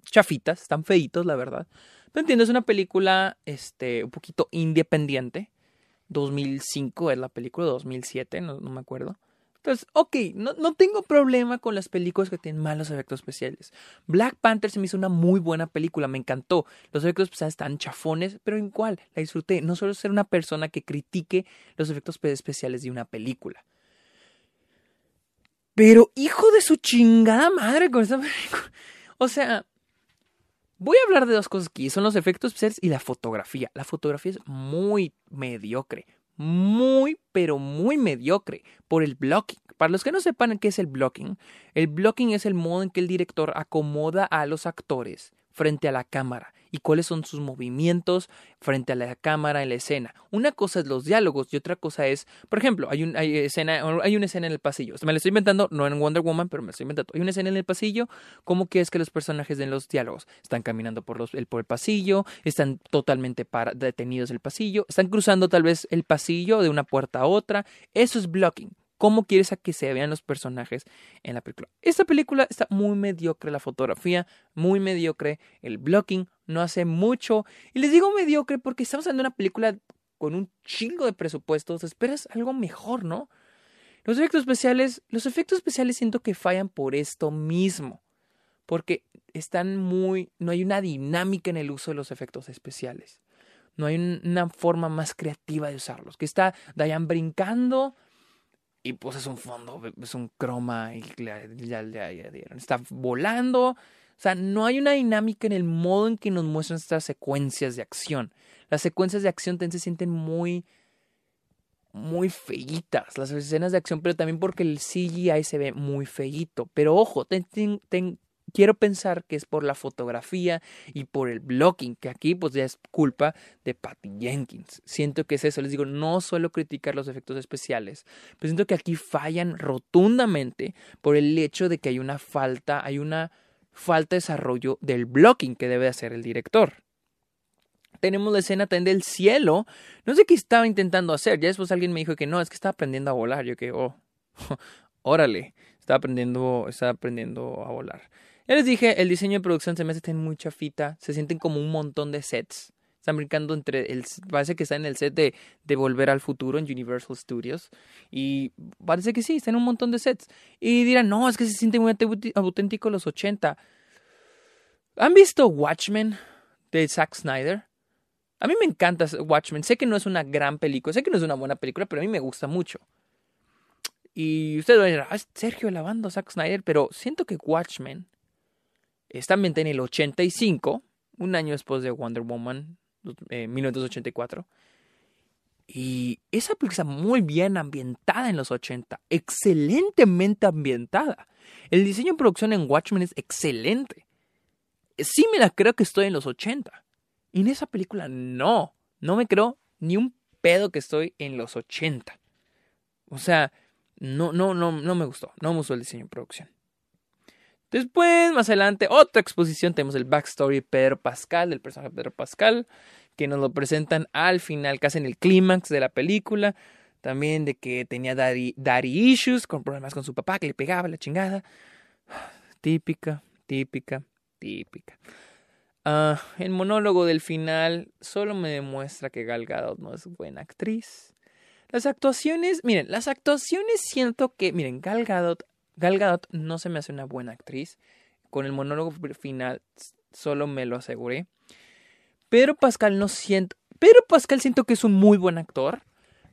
chafitas, están feitos, la verdad. Pero entiendo, es una película este, un poquito independiente. 2005 es la película, 2007, no, no me acuerdo. Entonces, ok, no, no, tengo problema con las películas que tienen malos efectos especiales. Black Panther se me hizo una muy buena película, me encantó. Los efectos especiales están chafones, pero en cuál la disfruté. No suelo ser una persona que critique los efectos especiales de una película. Pero hijo de su chingada madre con esta [LAUGHS] película. O sea, voy a hablar de dos cosas aquí. Son los efectos especiales y la fotografía. La fotografía es muy mediocre muy, pero muy mediocre por el blocking. Para los que no sepan qué es el blocking, el blocking es el modo en que el director acomoda a los actores frente a la cámara y cuáles son sus movimientos frente a la cámara en la escena. Una cosa es los diálogos y otra cosa es, por ejemplo, hay, un, hay, escena, hay una escena en el pasillo. Me la estoy inventando, no en Wonder Woman, pero me la estoy inventando. Hay una escena en el pasillo, ¿cómo que es que los personajes den los diálogos? Están caminando por, los, el, por el pasillo, están totalmente detenidos en el pasillo, están cruzando tal vez el pasillo de una puerta a otra. Eso es blocking cómo quieres a que se vean los personajes en la película. Esta película está muy mediocre, la fotografía, muy mediocre, el blocking no hace mucho. Y les digo mediocre porque estamos hablando de una película con un chingo de presupuestos, esperas algo mejor, ¿no? Los efectos especiales, los efectos especiales siento que fallan por esto mismo, porque están muy, no hay una dinámica en el uso de los efectos especiales. No hay una forma más creativa de usarlos. Que está Diane brincando y pues es un fondo, es un croma y ya, ya, ya dieron. Está volando. O sea, no hay una dinámica en el modo en que nos muestran estas secuencias de acción. Las secuencias de acción se sienten muy muy feitas las escenas de acción, pero también porque el CGI se ve muy feito. Pero ojo, quiero pensar que es por la fotografía y por el blocking, que aquí pues ya es culpa de Patty Jenkins. Siento que es eso, les digo, no suelo criticar los efectos especiales, pero siento que aquí fallan rotundamente por el hecho de que hay una falta, hay una falta de desarrollo del blocking que debe hacer el director tenemos la escena también del cielo. No sé qué estaba intentando hacer. Ya después alguien me dijo que no, es que estaba aprendiendo a volar. Yo que, oh, [LAUGHS] órale, estaba aprendiendo, estaba aprendiendo a volar. Ya les dije, el diseño de producción se me hace muy chafita. Se sienten como un montón de sets. Están brincando entre el. Parece que está en el set de, de Volver al Futuro en Universal Studios. Y parece que sí, está en un montón de sets. Y dirán, no, es que se siente muy auténtico los 80. ¿Han visto Watchmen de Zack Snyder? A mí me encanta Watchmen. Sé que no es una gran película, sé que no es una buena película, pero a mí me gusta mucho. Y ustedes van a decir, ah, Sergio lavando a Zack Snyder, pero siento que Watchmen está ambientada en el 85, un año después de Wonder Woman, eh, 1984. Y esa película está muy bien ambientada en los 80, excelentemente ambientada. El diseño de producción en Watchmen es excelente. Sí me la creo que estoy en los 80. Y en esa película no, no me creo ni un pedo que estoy en los 80. O sea, no, no, no, no me gustó, no me gustó el diseño de producción. Después, más adelante, otra exposición, tenemos el backstory de Pedro Pascal, del personaje de Pedro Pascal, que nos lo presentan al final, casi en el clímax de la película. También de que tenía daddy, issues, con problemas con su papá, que le pegaba la chingada. Típica, típica, típica. Ah, el monólogo del final solo me demuestra que Gal Gadot no es buena actriz. Las actuaciones, miren, las actuaciones siento que, miren, Gal Gadot, Gal Gadot no se me hace una buena actriz. Con el monólogo final solo me lo aseguré. Pero Pascal no siento, pero Pascal siento que es un muy buen actor.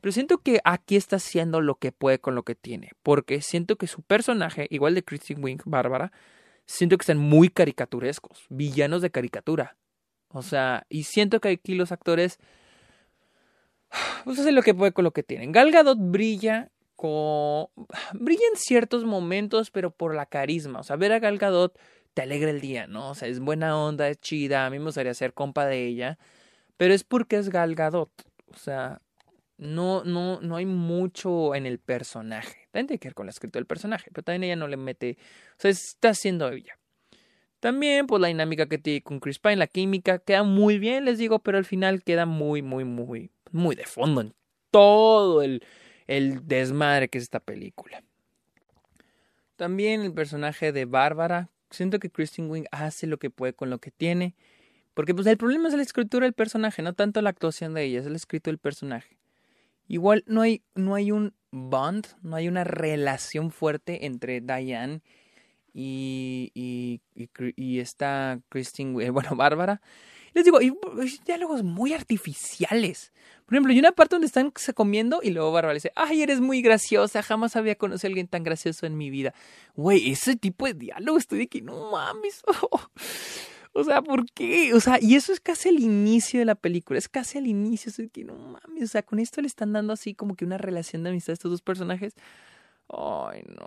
Pero siento que aquí está haciendo lo que puede con lo que tiene. Porque siento que su personaje, igual de Christine Wink, Bárbara, siento que están muy caricaturescos, villanos de caricatura. O sea, y siento que aquí los actores [SIGHS] pues hacen lo que puede con lo que tienen. Gal Gadot brilla con [SIGHS] brilla en ciertos momentos, pero por la carisma, o sea, ver a Gal Gadot te alegra el día, ¿no? O sea, es buena onda, es chida, a mí me gustaría ser compa de ella, pero es porque es Gal Gadot, o sea, no, no, no hay mucho en el personaje. También tiene que ver con la escritura del personaje, pero también ella no le mete. O sea, está haciendo ella. También, pues la dinámica que tiene con Chris Pine, la química, queda muy bien, les digo, pero al final queda muy, muy, muy, muy de fondo en todo el, el desmadre que es esta película. También el personaje de Bárbara. Siento que Kristen Wing hace lo que puede con lo que tiene. Porque pues el problema es la escritura del personaje, no tanto la actuación de ella, es el escrito del personaje. Igual no hay, no hay un bond, no hay una relación fuerte entre Diane y, y, y, esta Christine, eh, [LAUGHS] bueno, Bárbara. Les digo, hay, diálogos muy artificiales. Por ejemplo, hay una parte donde están comiendo y luego Bárbara dice, ay, eres muy graciosa, jamás había conocido a alguien tan gracioso en mi vida. Güey, ese tipo de diálogo estoy de que no mames. [LAUGHS] O sea, ¿por qué? O sea, y eso es casi el inicio de la película, es casi el inicio, o que no mames, o sea, con esto le están dando así como que una relación de amistad a estos dos personajes. Ay, no.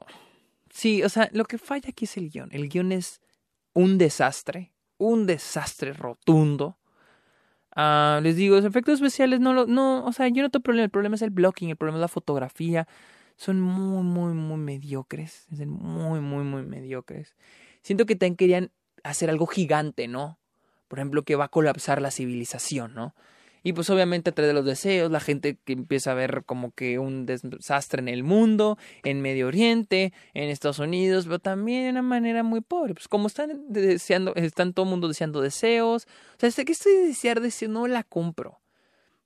Sí, o sea, lo que falla aquí es el guion. El guion es un desastre, un desastre rotundo. Ah, les digo, los efectos especiales no lo, no, o sea, yo no tengo problema, el problema es el blocking, el problema es la fotografía. Son muy, muy, muy mediocres. Son muy, muy, muy mediocres. Siento que también querían hacer algo gigante, ¿no? Por ejemplo, que va a colapsar la civilización, ¿no? Y pues obviamente a través de los deseos, la gente que empieza a ver como que un desastre en el mundo, en Medio Oriente, en Estados Unidos, pero también de una manera muy pobre. Pues como están deseando, están todo el mundo deseando deseos. O sea, sé que estoy desear deseos, no la compro.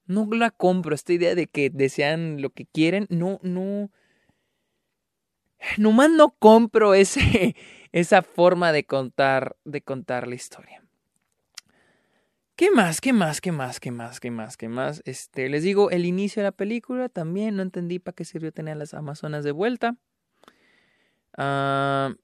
No la compro. Esta idea de que desean lo que quieren, no, no. Nomás no compro ese, [LAUGHS] esa forma de contar, de contar la historia. ¿Qué más? ¿Qué más? ¿Qué más? ¿Qué más? ¿Qué más? ¿Qué más? Este, les digo, el inicio de la película también no entendí para qué sirvió tener a las Amazonas de vuelta. Ah,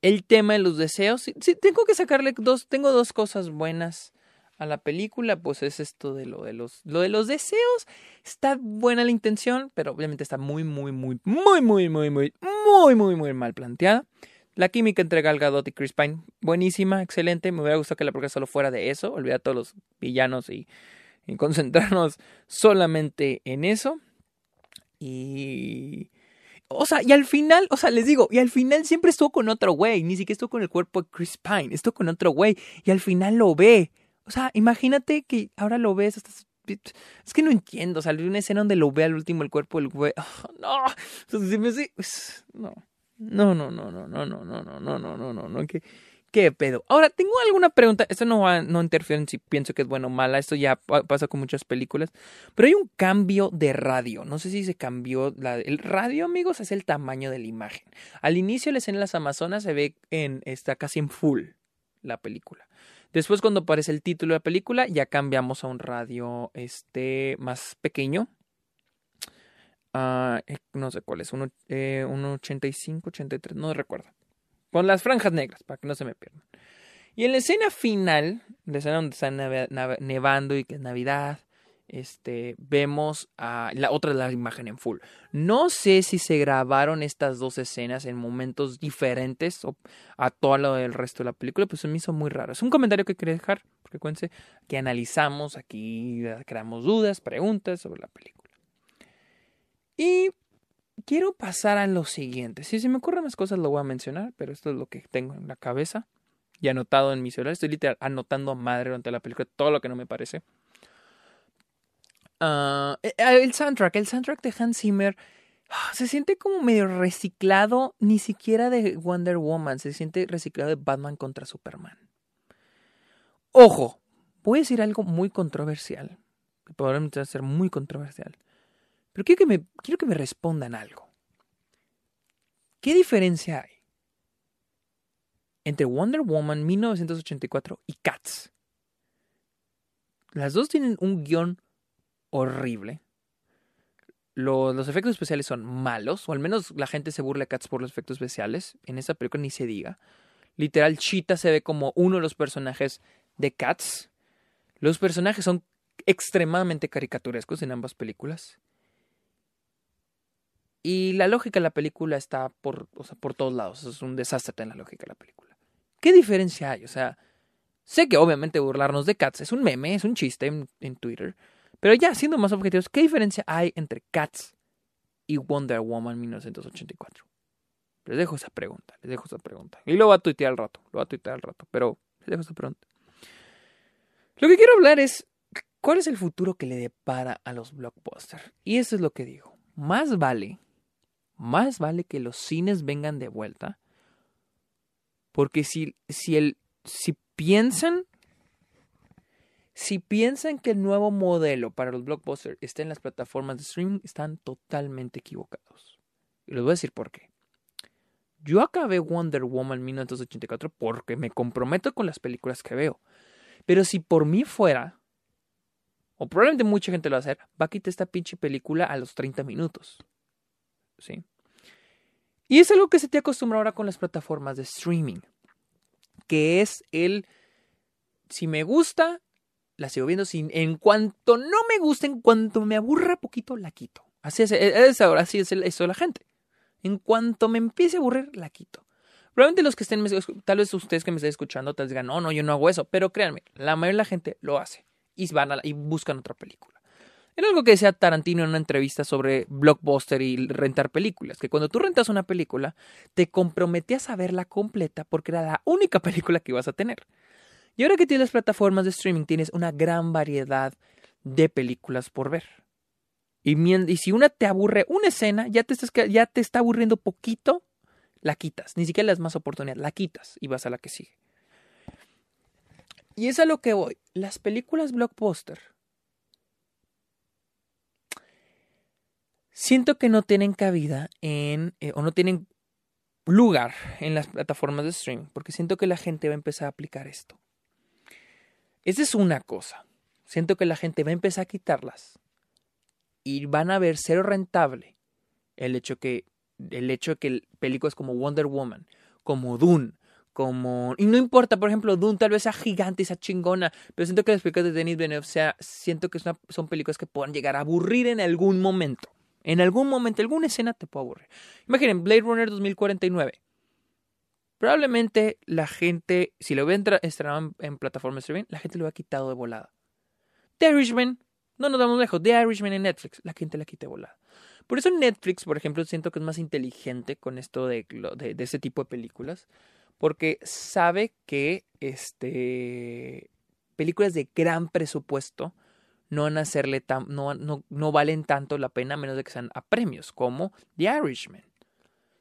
el tema de los deseos. Sí, tengo que sacarle dos. Tengo dos cosas buenas a la película. Pues es esto de lo de los. Lo de los deseos. Está buena la intención. Pero obviamente está muy, muy, muy, muy, muy, muy, muy, muy, muy, muy mal planteada. La química entre Gal Gadot y Chris Pine, buenísima, excelente. Me hubiera gustado que la película solo fuera de eso, olvidar todos los villanos y, concentrarnos [LAUGHS] solamente en eso. Y. O sea, y al final, o sea, les digo, y al final siempre estuvo con otro güey, ni siquiera estuvo con el cuerpo de Chris Pine, estuvo con otro güey, y al final lo ve. O sea, imagínate que ahora lo ves, es que no entiendo, o sea, una escena donde lo ve al último el cuerpo del güey. [LAUGHS] no, no. No, no, no, no, no, no, no, no, no, no, no, no, no, ¿qué, qué pedo? Ahora, tengo alguna pregunta, esto no no interfiere en si pienso que es bueno o mala, esto ya pasa con muchas películas, pero hay un cambio de radio, no sé si se cambió, la, el radio, amigos, es el tamaño de la imagen. Al inicio la escena en las Amazonas se ve en, está casi en full la película. Después cuando aparece el título de la película ya cambiamos a un radio este más pequeño, Eh, no sé cuál es, un, eh, 85, 83, no recuerdo. Con las franjas negras, para que no se me pierdan. Y en la escena final, la escena donde está nevando y que es Navidad, este, vemos a la otra la imagen en full. No sé si se grabaron estas dos escenas en momentos diferentes o a todo lo del resto de la película, pues se me hizo muy raro. Es un comentario que quería dejar, porque cuéntense que analizamos aquí, creamos dudas, preguntas sobre la película. Y quiero pasar a lo siguiente. Si se me ocurren más cosas lo voy a mencionar, pero esto es lo que tengo en la cabeza y anotado en mi celular. Estoy literal anotando a madre durante la película todo lo que no me parece. Ah, eh, el soundtrack, el soundtrack de Hans Zimmer ah, se siente como medio reciclado, ni siquiera de Wonder Woman, se siente reciclado de Batman contra Superman. Ojo, voy a decir algo muy controversial, probablemente ser muy controversial. Pero quiero que me, quiero que me respondan algo. ¿Qué diferencia hay entre Wonder Woman 1984 y Cats? Las dos tienen un guion horrible. Los, efectos especiales son malos, o al menos la gente se burla de Cats por los efectos especiales. En esta película ni se diga. Literal, Cheetah se ve como uno de los personajes de Cats. Los personajes son extremadamente caricaturescos en ambas películas. Y la lógica de la película está por, o sea, por todos lados. Es un desastre en la lógica de la película. ¿Qué diferencia hay? O sea, sé que obviamente burlarnos de Cats es un meme, es un chiste en, Twitter. Pero ya, siendo más objetivos, ¿qué diferencia hay entre Cats y Wonder Woman 1984? Les dejo esa pregunta, les dejo esa pregunta. Y lo va a tuitear al rato, lo va a tuitear al rato, pero les dejo esa pregunta. Lo que quiero hablar es, ¿cuál es el futuro que le depara a los blockbusters? Y eso es lo que digo. Más vale más vale que los cines vengan de vuelta. Porque si, si, el, si piensan, si piensan que el nuevo modelo para los blockbusters está en las plataformas de streaming, están totalmente equivocados. Y les voy a decir por qué. Yo acabé Wonder Woman 1984 porque me comprometo con las películas que veo. Pero si por mí fuera, o probablemente mucha gente lo va a hacer, va a quitar esta pinche película a los 30 minutos. ¿Sí? Y es algo que se te acostumbra ahora con las plataformas de streaming, que es el, si me gusta, la sigo viendo, sin, en cuanto no me gusta, en cuanto me aburra poquito, la quito. Así es, es ahora, así es eso de la gente. En cuanto me empiece a aburrir, la quito. Probablemente los que estén, tal vez ustedes que me estén escuchando, tal vez digan, no, no, yo no hago eso. Pero créanme, la mayoría de la gente lo hace y van y buscan otra película. Era algo que decía Tarantino en una entrevista sobre blockbuster y rentar películas, que cuando tú rentas una película, te comprometías a verla completa porque era la única [LAUGHS] película que ibas a tener. Y ahora que tienes las plataformas de streaming, tienes una gran variedad de películas por ver. Y, si una te aburre, una escena, ya te, estás, está aburriendo poquito, la quitas. Ni siquiera le das más oportunidad, la quitas y vas a la que sigue. Y es a lo que voy. Las películas blockbuster siento que no tienen cabida en, eh, o no tienen lugar en las plataformas de streaming, porque siento que la gente va a empezar a aplicar esto. Esa es una cosa. Siento que la gente va a empezar a quitarlas y van a ver cero rentable el hecho que el hecho de que películas como Wonder Woman, como Dune, como y no importa, por ejemplo, Dune tal vez sea gigante y sea chingona, pero siento que las películas de Denis Villeneuve sea, siento que son películas que puedan llegar a aburrir en algún momento. En algún momento, alguna escena te puede aburrir. Imaginen, Blade Runner 2049. Probablemente la gente, si lo hubiera estrenado en, en plataforma streaming, la gente lo hubiera quitado de volada. The Irishman, no nos damos lejos, The Irishman en Netflix, la gente la quita de volada. Por eso Netflix, por ejemplo, siento que es más inteligente con esto de, ese tipo de películas, porque sabe que este, películas de gran presupuesto no van a hacerle tan, no, no, no, valen tanto la pena a menos de que sean a premios, como The Irishman.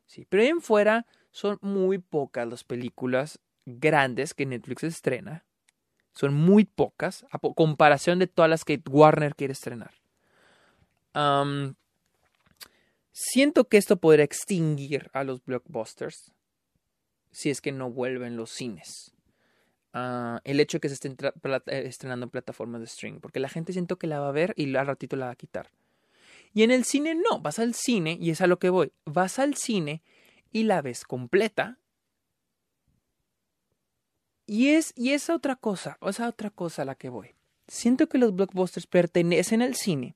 Sí, pero en fuera son muy pocas las películas grandes que Netflix estrena. Son muy pocas, a comparación de todas las que Warner quiere estrenar. siento que esto podría extinguir a los blockbusters si es que no vuelven los cines. Ah, el hecho de que se estén eh, estrenando en plataformas de streaming, porque la gente siento que la va a ver y al ratito la va a quitar. Y en el cine no, vas al cine y es a lo que voy. Vas al cine y la ves completa. Y es, y esa otra cosa, esa otra cosa a la que voy. Siento que los blockbusters pertenecen al cine.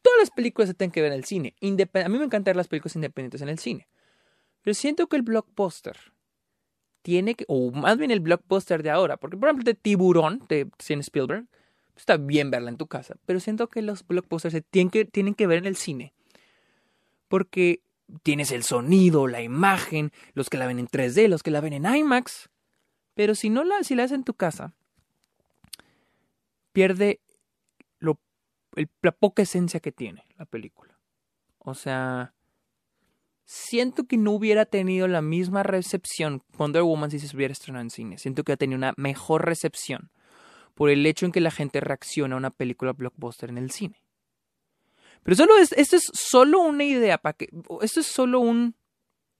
Todas las películas se tienen que ver en el cine. a mí me encantan las películas independientes en el cine. Pero siento que el blockbuster tiene que, o más bien el blockbuster de ahora, porque por ejemplo de Tiburón, de Steven Spielberg, está bien verla en tu casa, pero siento que los blockbusters se tienen que, tienen que ver en el cine. Porque tienes el sonido, la imagen, los que la ven en 3D, los que la ven en IMAX. Pero si no la, si la haces en tu casa, pierde lo, la poca esencia que tiene la película. O sea, siento que no hubiera tenido la misma recepción Wonder Woman si se hubiera estrenado en cine. Siento que ha tenido una mejor recepción por el hecho en que la gente reacciona a una película blockbuster en el cine. Pero solo es, esto es solo una idea, para que, esto es solo un,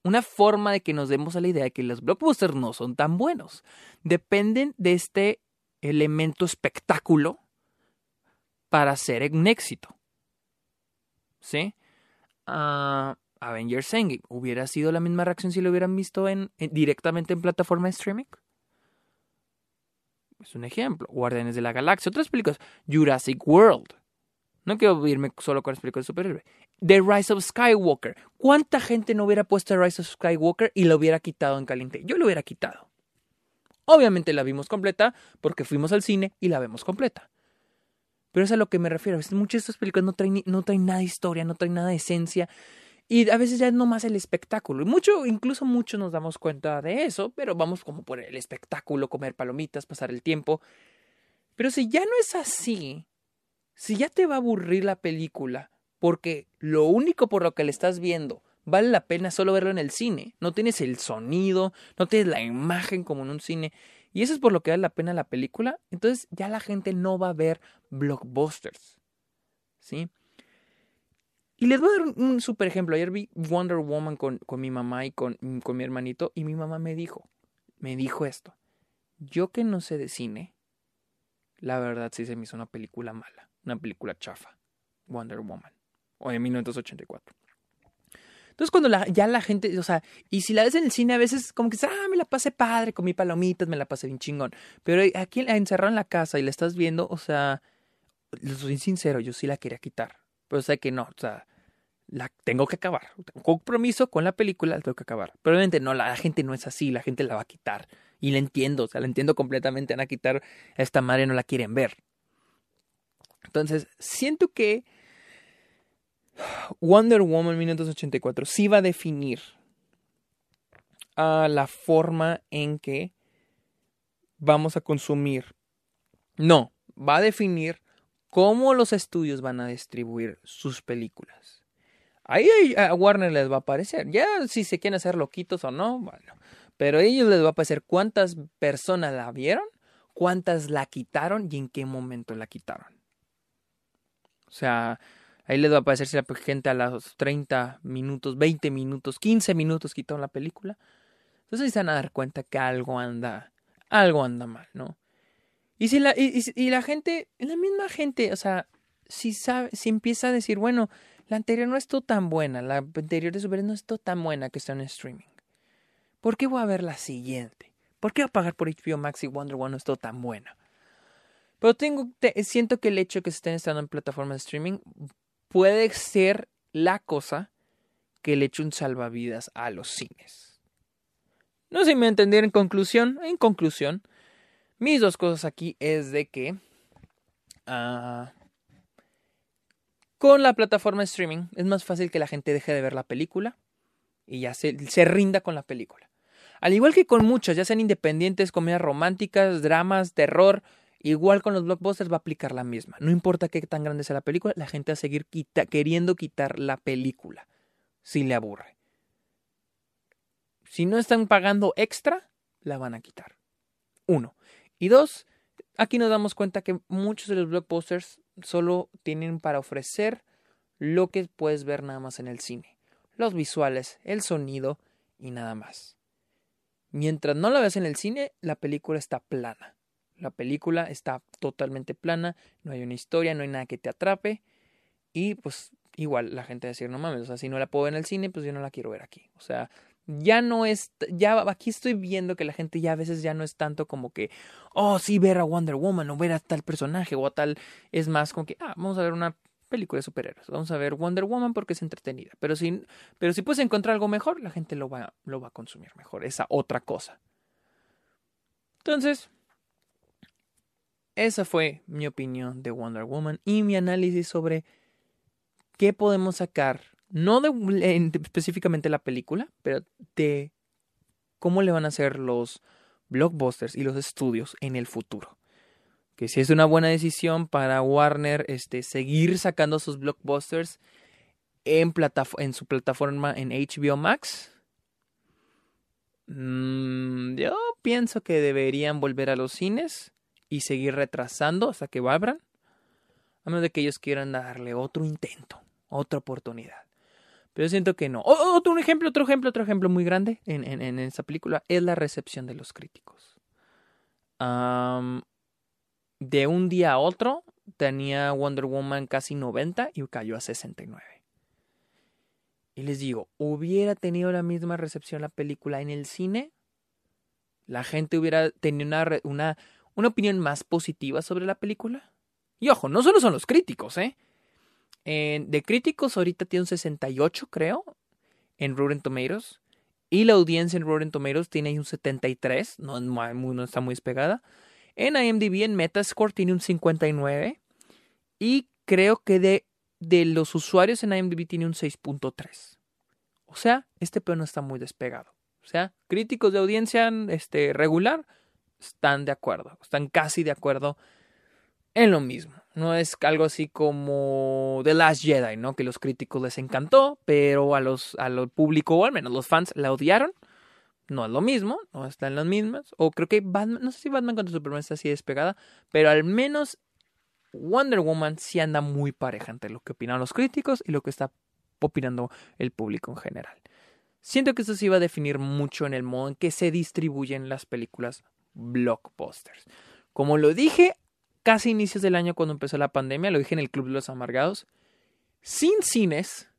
una forma de que nos demos a la idea de que los blockbusters no son tan buenos. Dependen de este elemento espectáculo para ser un éxito. ¿Sí? Uh, Avengers Endgame, ¿hubiera sido la misma reacción si lo hubieran visto en, directamente en plataforma de streaming? Es un ejemplo. Guardianes de la Galaxia, otras películas. Jurassic World. No quiero irme solo con las películas de superhéroe. The Rise of Skywalker. ¿Cuánta gente no hubiera puesto The Rise of Skywalker y lo hubiera quitado en caliente? Yo lo hubiera quitado. Obviamente la vimos completa porque fuimos al cine y la vemos completa. Pero es a lo que me refiero. Muchas de estas películas no traen, no traen nada de historia, no traen nada de esencia. Y a veces ya es nomás el espectáculo. Y mucho, incluso muchos nos damos cuenta de eso, pero vamos como por el espectáculo, comer palomitas, pasar el tiempo. Pero si ya no es así, si ya te va a aburrir la película, porque lo único por lo que le estás viendo vale la pena solo verlo en el cine, no tienes el sonido, no tienes la imagen como en un cine, y eso es por lo que vale la pena la película, entonces ya la gente no va a ver blockbusters. ¿Sí? Y les voy a dar un, super ejemplo. Ayer vi Wonder Woman con, con mi mamá y con, con mi hermanito, y mi mamá me dijo, me dijo esto. Yo que no sé de cine, la verdad sí se me hizo una película mala una película chafa, Wonder Woman, o de 1984. Entonces cuando ya la gente, o sea, y si la ves en el cine a veces como que, ah, me la pasé padre, con mi palomitas, me la pasé bien chingón. Pero aquí encerrado en la casa y la estás viendo, o sea, soy sincero, yo sí la quería quitar. Pero sé que no, o sea, la tengo que acabar. Tengo compromiso con la película, la tengo que acabar. Pero obviamente no, la, gente no es así, la gente la va a quitar. Y la entiendo, o sea, la entiendo completamente, van a quitar a esta madre, no la quieren ver. Entonces, siento que Wonder Woman 1984 sí va a definir a la forma en que vamos a consumir. No, va a definir cómo los estudios van a distribuir sus películas. Ahí a Warner les va a aparecer. Ya si se quieren hacer loquitos o no, bueno. Pero a ellos les va a aparecer cuántas personas la vieron, cuántas la quitaron y en qué momento la quitaron. O sea, Ahí les va a aparecer si la gente a los 30 minutos, 20 minutos, 15 minutos quitó la película. Entonces se van a dar cuenta que algo anda, algo anda mal, ¿no? Y si la, y, la gente, la misma gente, o sea, si sabe, si empieza a decir, bueno, la anterior no estuvo tan buena, la anterior de Super no estuvo tan buena que está en streaming. ¿Por qué voy a ver la siguiente? ¿Por qué voy a pagar por HBO Max y Wonder Woman no estuvo tan buena? Pero tengo, siento que el hecho de que se estén estando en plataformas de streaming puede ser la cosa que le eche un salvavidas a los cines. No sé si me entendieron en conclusión. En conclusión, mis dos cosas aquí es de que uh, con la plataforma de streaming es más fácil que la gente deje de ver la película y ya se, se rinda con la película. Al igual que con muchas, ya sean independientes, comedias románticas, dramas, terror, igual con los blockbusters va a aplicar la misma. No importa qué tan grande sea la película, la gente va a seguir queriendo quitar la película si le aburre. Si no están pagando extra, la van a quitar. Uno. Y dos, aquí nos damos cuenta que muchos de los blockbusters solo tienen para ofrecer lo que puedes ver nada más en el cine. Los visuales, el sonido y nada más. Mientras no la veas en el cine, la película está plana. La película está totalmente plana, no hay una historia, no hay nada que te atrape. Y pues igual la gente va a decir, no mames, o sea, si no la puedo ver en el cine, pues yo no la quiero ver aquí. O sea, ya no es, ya aquí estoy viendo que la gente ya a veces ya no es tanto como que, oh, sí, ver a Wonder Woman o ver a tal personaje o a tal, es más como que, ah, vamos a ver una película de superhéroes, vamos a ver Wonder Woman porque es entretenida, pero si, pero si puedes encontrar algo mejor, la gente lo va, lo va a consumir mejor, esa otra cosa. Entonces, esa fue mi opinión de Wonder Woman y mi análisis sobre qué podemos sacar no de específicamente la película, pero de cómo le van a hacer los blockbusters y los estudios en el futuro. Que si es una buena decisión para Warner este, seguir sacando sus blockbusters en, en su plataforma en HBO Max. Mm, yo pienso que deberían volver a los cines y seguir retrasando hasta que abran. A menos de que ellos quieran darle otro intento, otra oportunidad. Pero siento que no. otro ejemplo, otro ejemplo, otro ejemplo muy grande en, en, esta película es la recepción de los críticos. de un día a otro tenía Wonder Woman casi 90 y cayó a 69. Y les digo, hubiera tenido la misma recepción la película en el cine, la gente hubiera tenido una, una, una opinión más positiva sobre la película. Y ojo, no solo son los críticos, ¿eh? De críticos ahorita tiene un 68, creo, en Rotten Tomatoes. Y la audiencia en Rotten Tomatoes tiene un 73, no, no está muy despegada. En IMDb, en Metascore, tiene un 59. Y creo que de, de los usuarios en IMDb tiene un 6.3. O sea, este peón no está muy despegado. O sea, críticos de audiencia este, regular están de acuerdo, están casi de acuerdo en lo mismo. No es algo así como The Last Jedi, ¿no? Que los críticos les encantó, pero a los al público o al menos los fans la odiaron. No es lo mismo, no están las mismas. O creo que Batman, no sé si Batman contra Superman está así despegada, pero al menos Wonder Woman sí anda muy pareja entre lo que opinan los críticos y lo que está opinando el público en general. Siento que eso sí va a definir mucho en el modo en que se distribuyen las películas blockbusters. Como lo dije casi inicios del año cuando empezó la pandemia, lo dije en el Club de los Amargados, sin cines,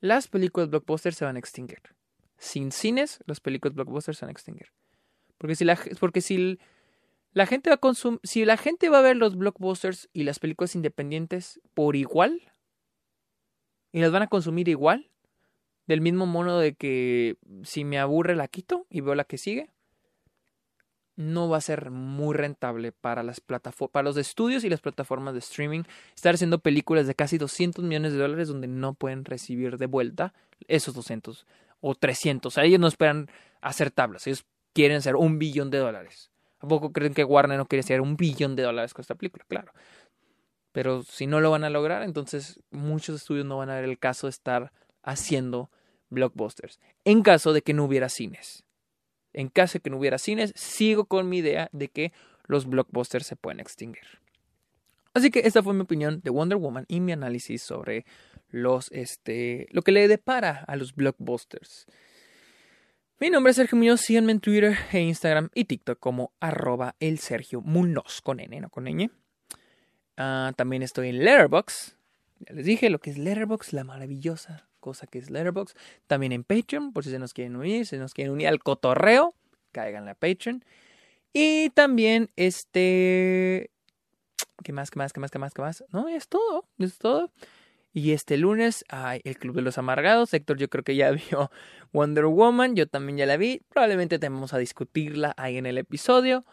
las películas blockbusters se van a extinguir. Sin cines, las películas blockbusters se van a extinguir. Porque si la, porque si la gente va a consumir, si la gente va a ver los blockbusters y las películas independientes por igual, y las van a consumir igual, del mismo modo de que si me aburre la quito y veo la que sigue, no va a ser muy rentable para las para los estudios y las plataformas de streaming estar haciendo películas de casi 200 millones de dólares donde no pueden recibir de vuelta esos 200 o 300. O sea, ellos no esperan hacer tablas, ellos quieren hacer un billón de dólares. ¿A poco creen que Warner no quiere hacer un billón de dólares con esta película? Claro. Pero si no lo van a lograr, entonces muchos estudios no van a ver el caso de estar haciendo blockbusters. En caso de que no hubiera cines en caso de que no hubiera cines, sigo con mi idea de que los blockbusters se pueden extinguir. Así que esta fue mi opinión de Wonder Woman y mi análisis sobre los, este, lo que le depara a los blockbusters. Mi nombre es Sergio Muñoz, síganme en Twitter e Instagram y TikTok como arroba el Sergio Munoz con N, no con ñ. Ah, también estoy en Letterboxd. Ya les dije lo que es Letterboxd, la maravillosa cosa que es Letterboxd. También en Patreon, por si se nos quieren unir, se nos quieren unir al cotorreo, caigan a Patreon. Y también este... ¿Qué más, qué más, qué más, qué más, qué más? No, es todo, es todo. Y este lunes, hay el Club de los Amargados. Héctor, yo creo que ya [LAUGHS] vio Wonder Woman. Yo también ya la vi. Probablemente tenemos a discutirla ahí en el episodio.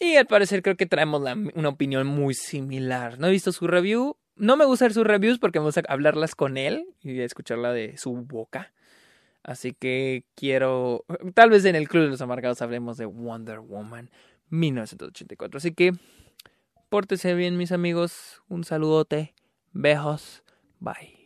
Y al parecer creo que traemos una opinión muy similar. No he visto su review. No me gusta ver sus reviews porque me gusta hablarlas con él y escucharla de su boca. Así que quiero. Tal vez en el Club de los Amargados hablemos de Wonder Woman 1984. Así que. Pórtese bien, mis amigos. Un saludote. Bejos. Bye.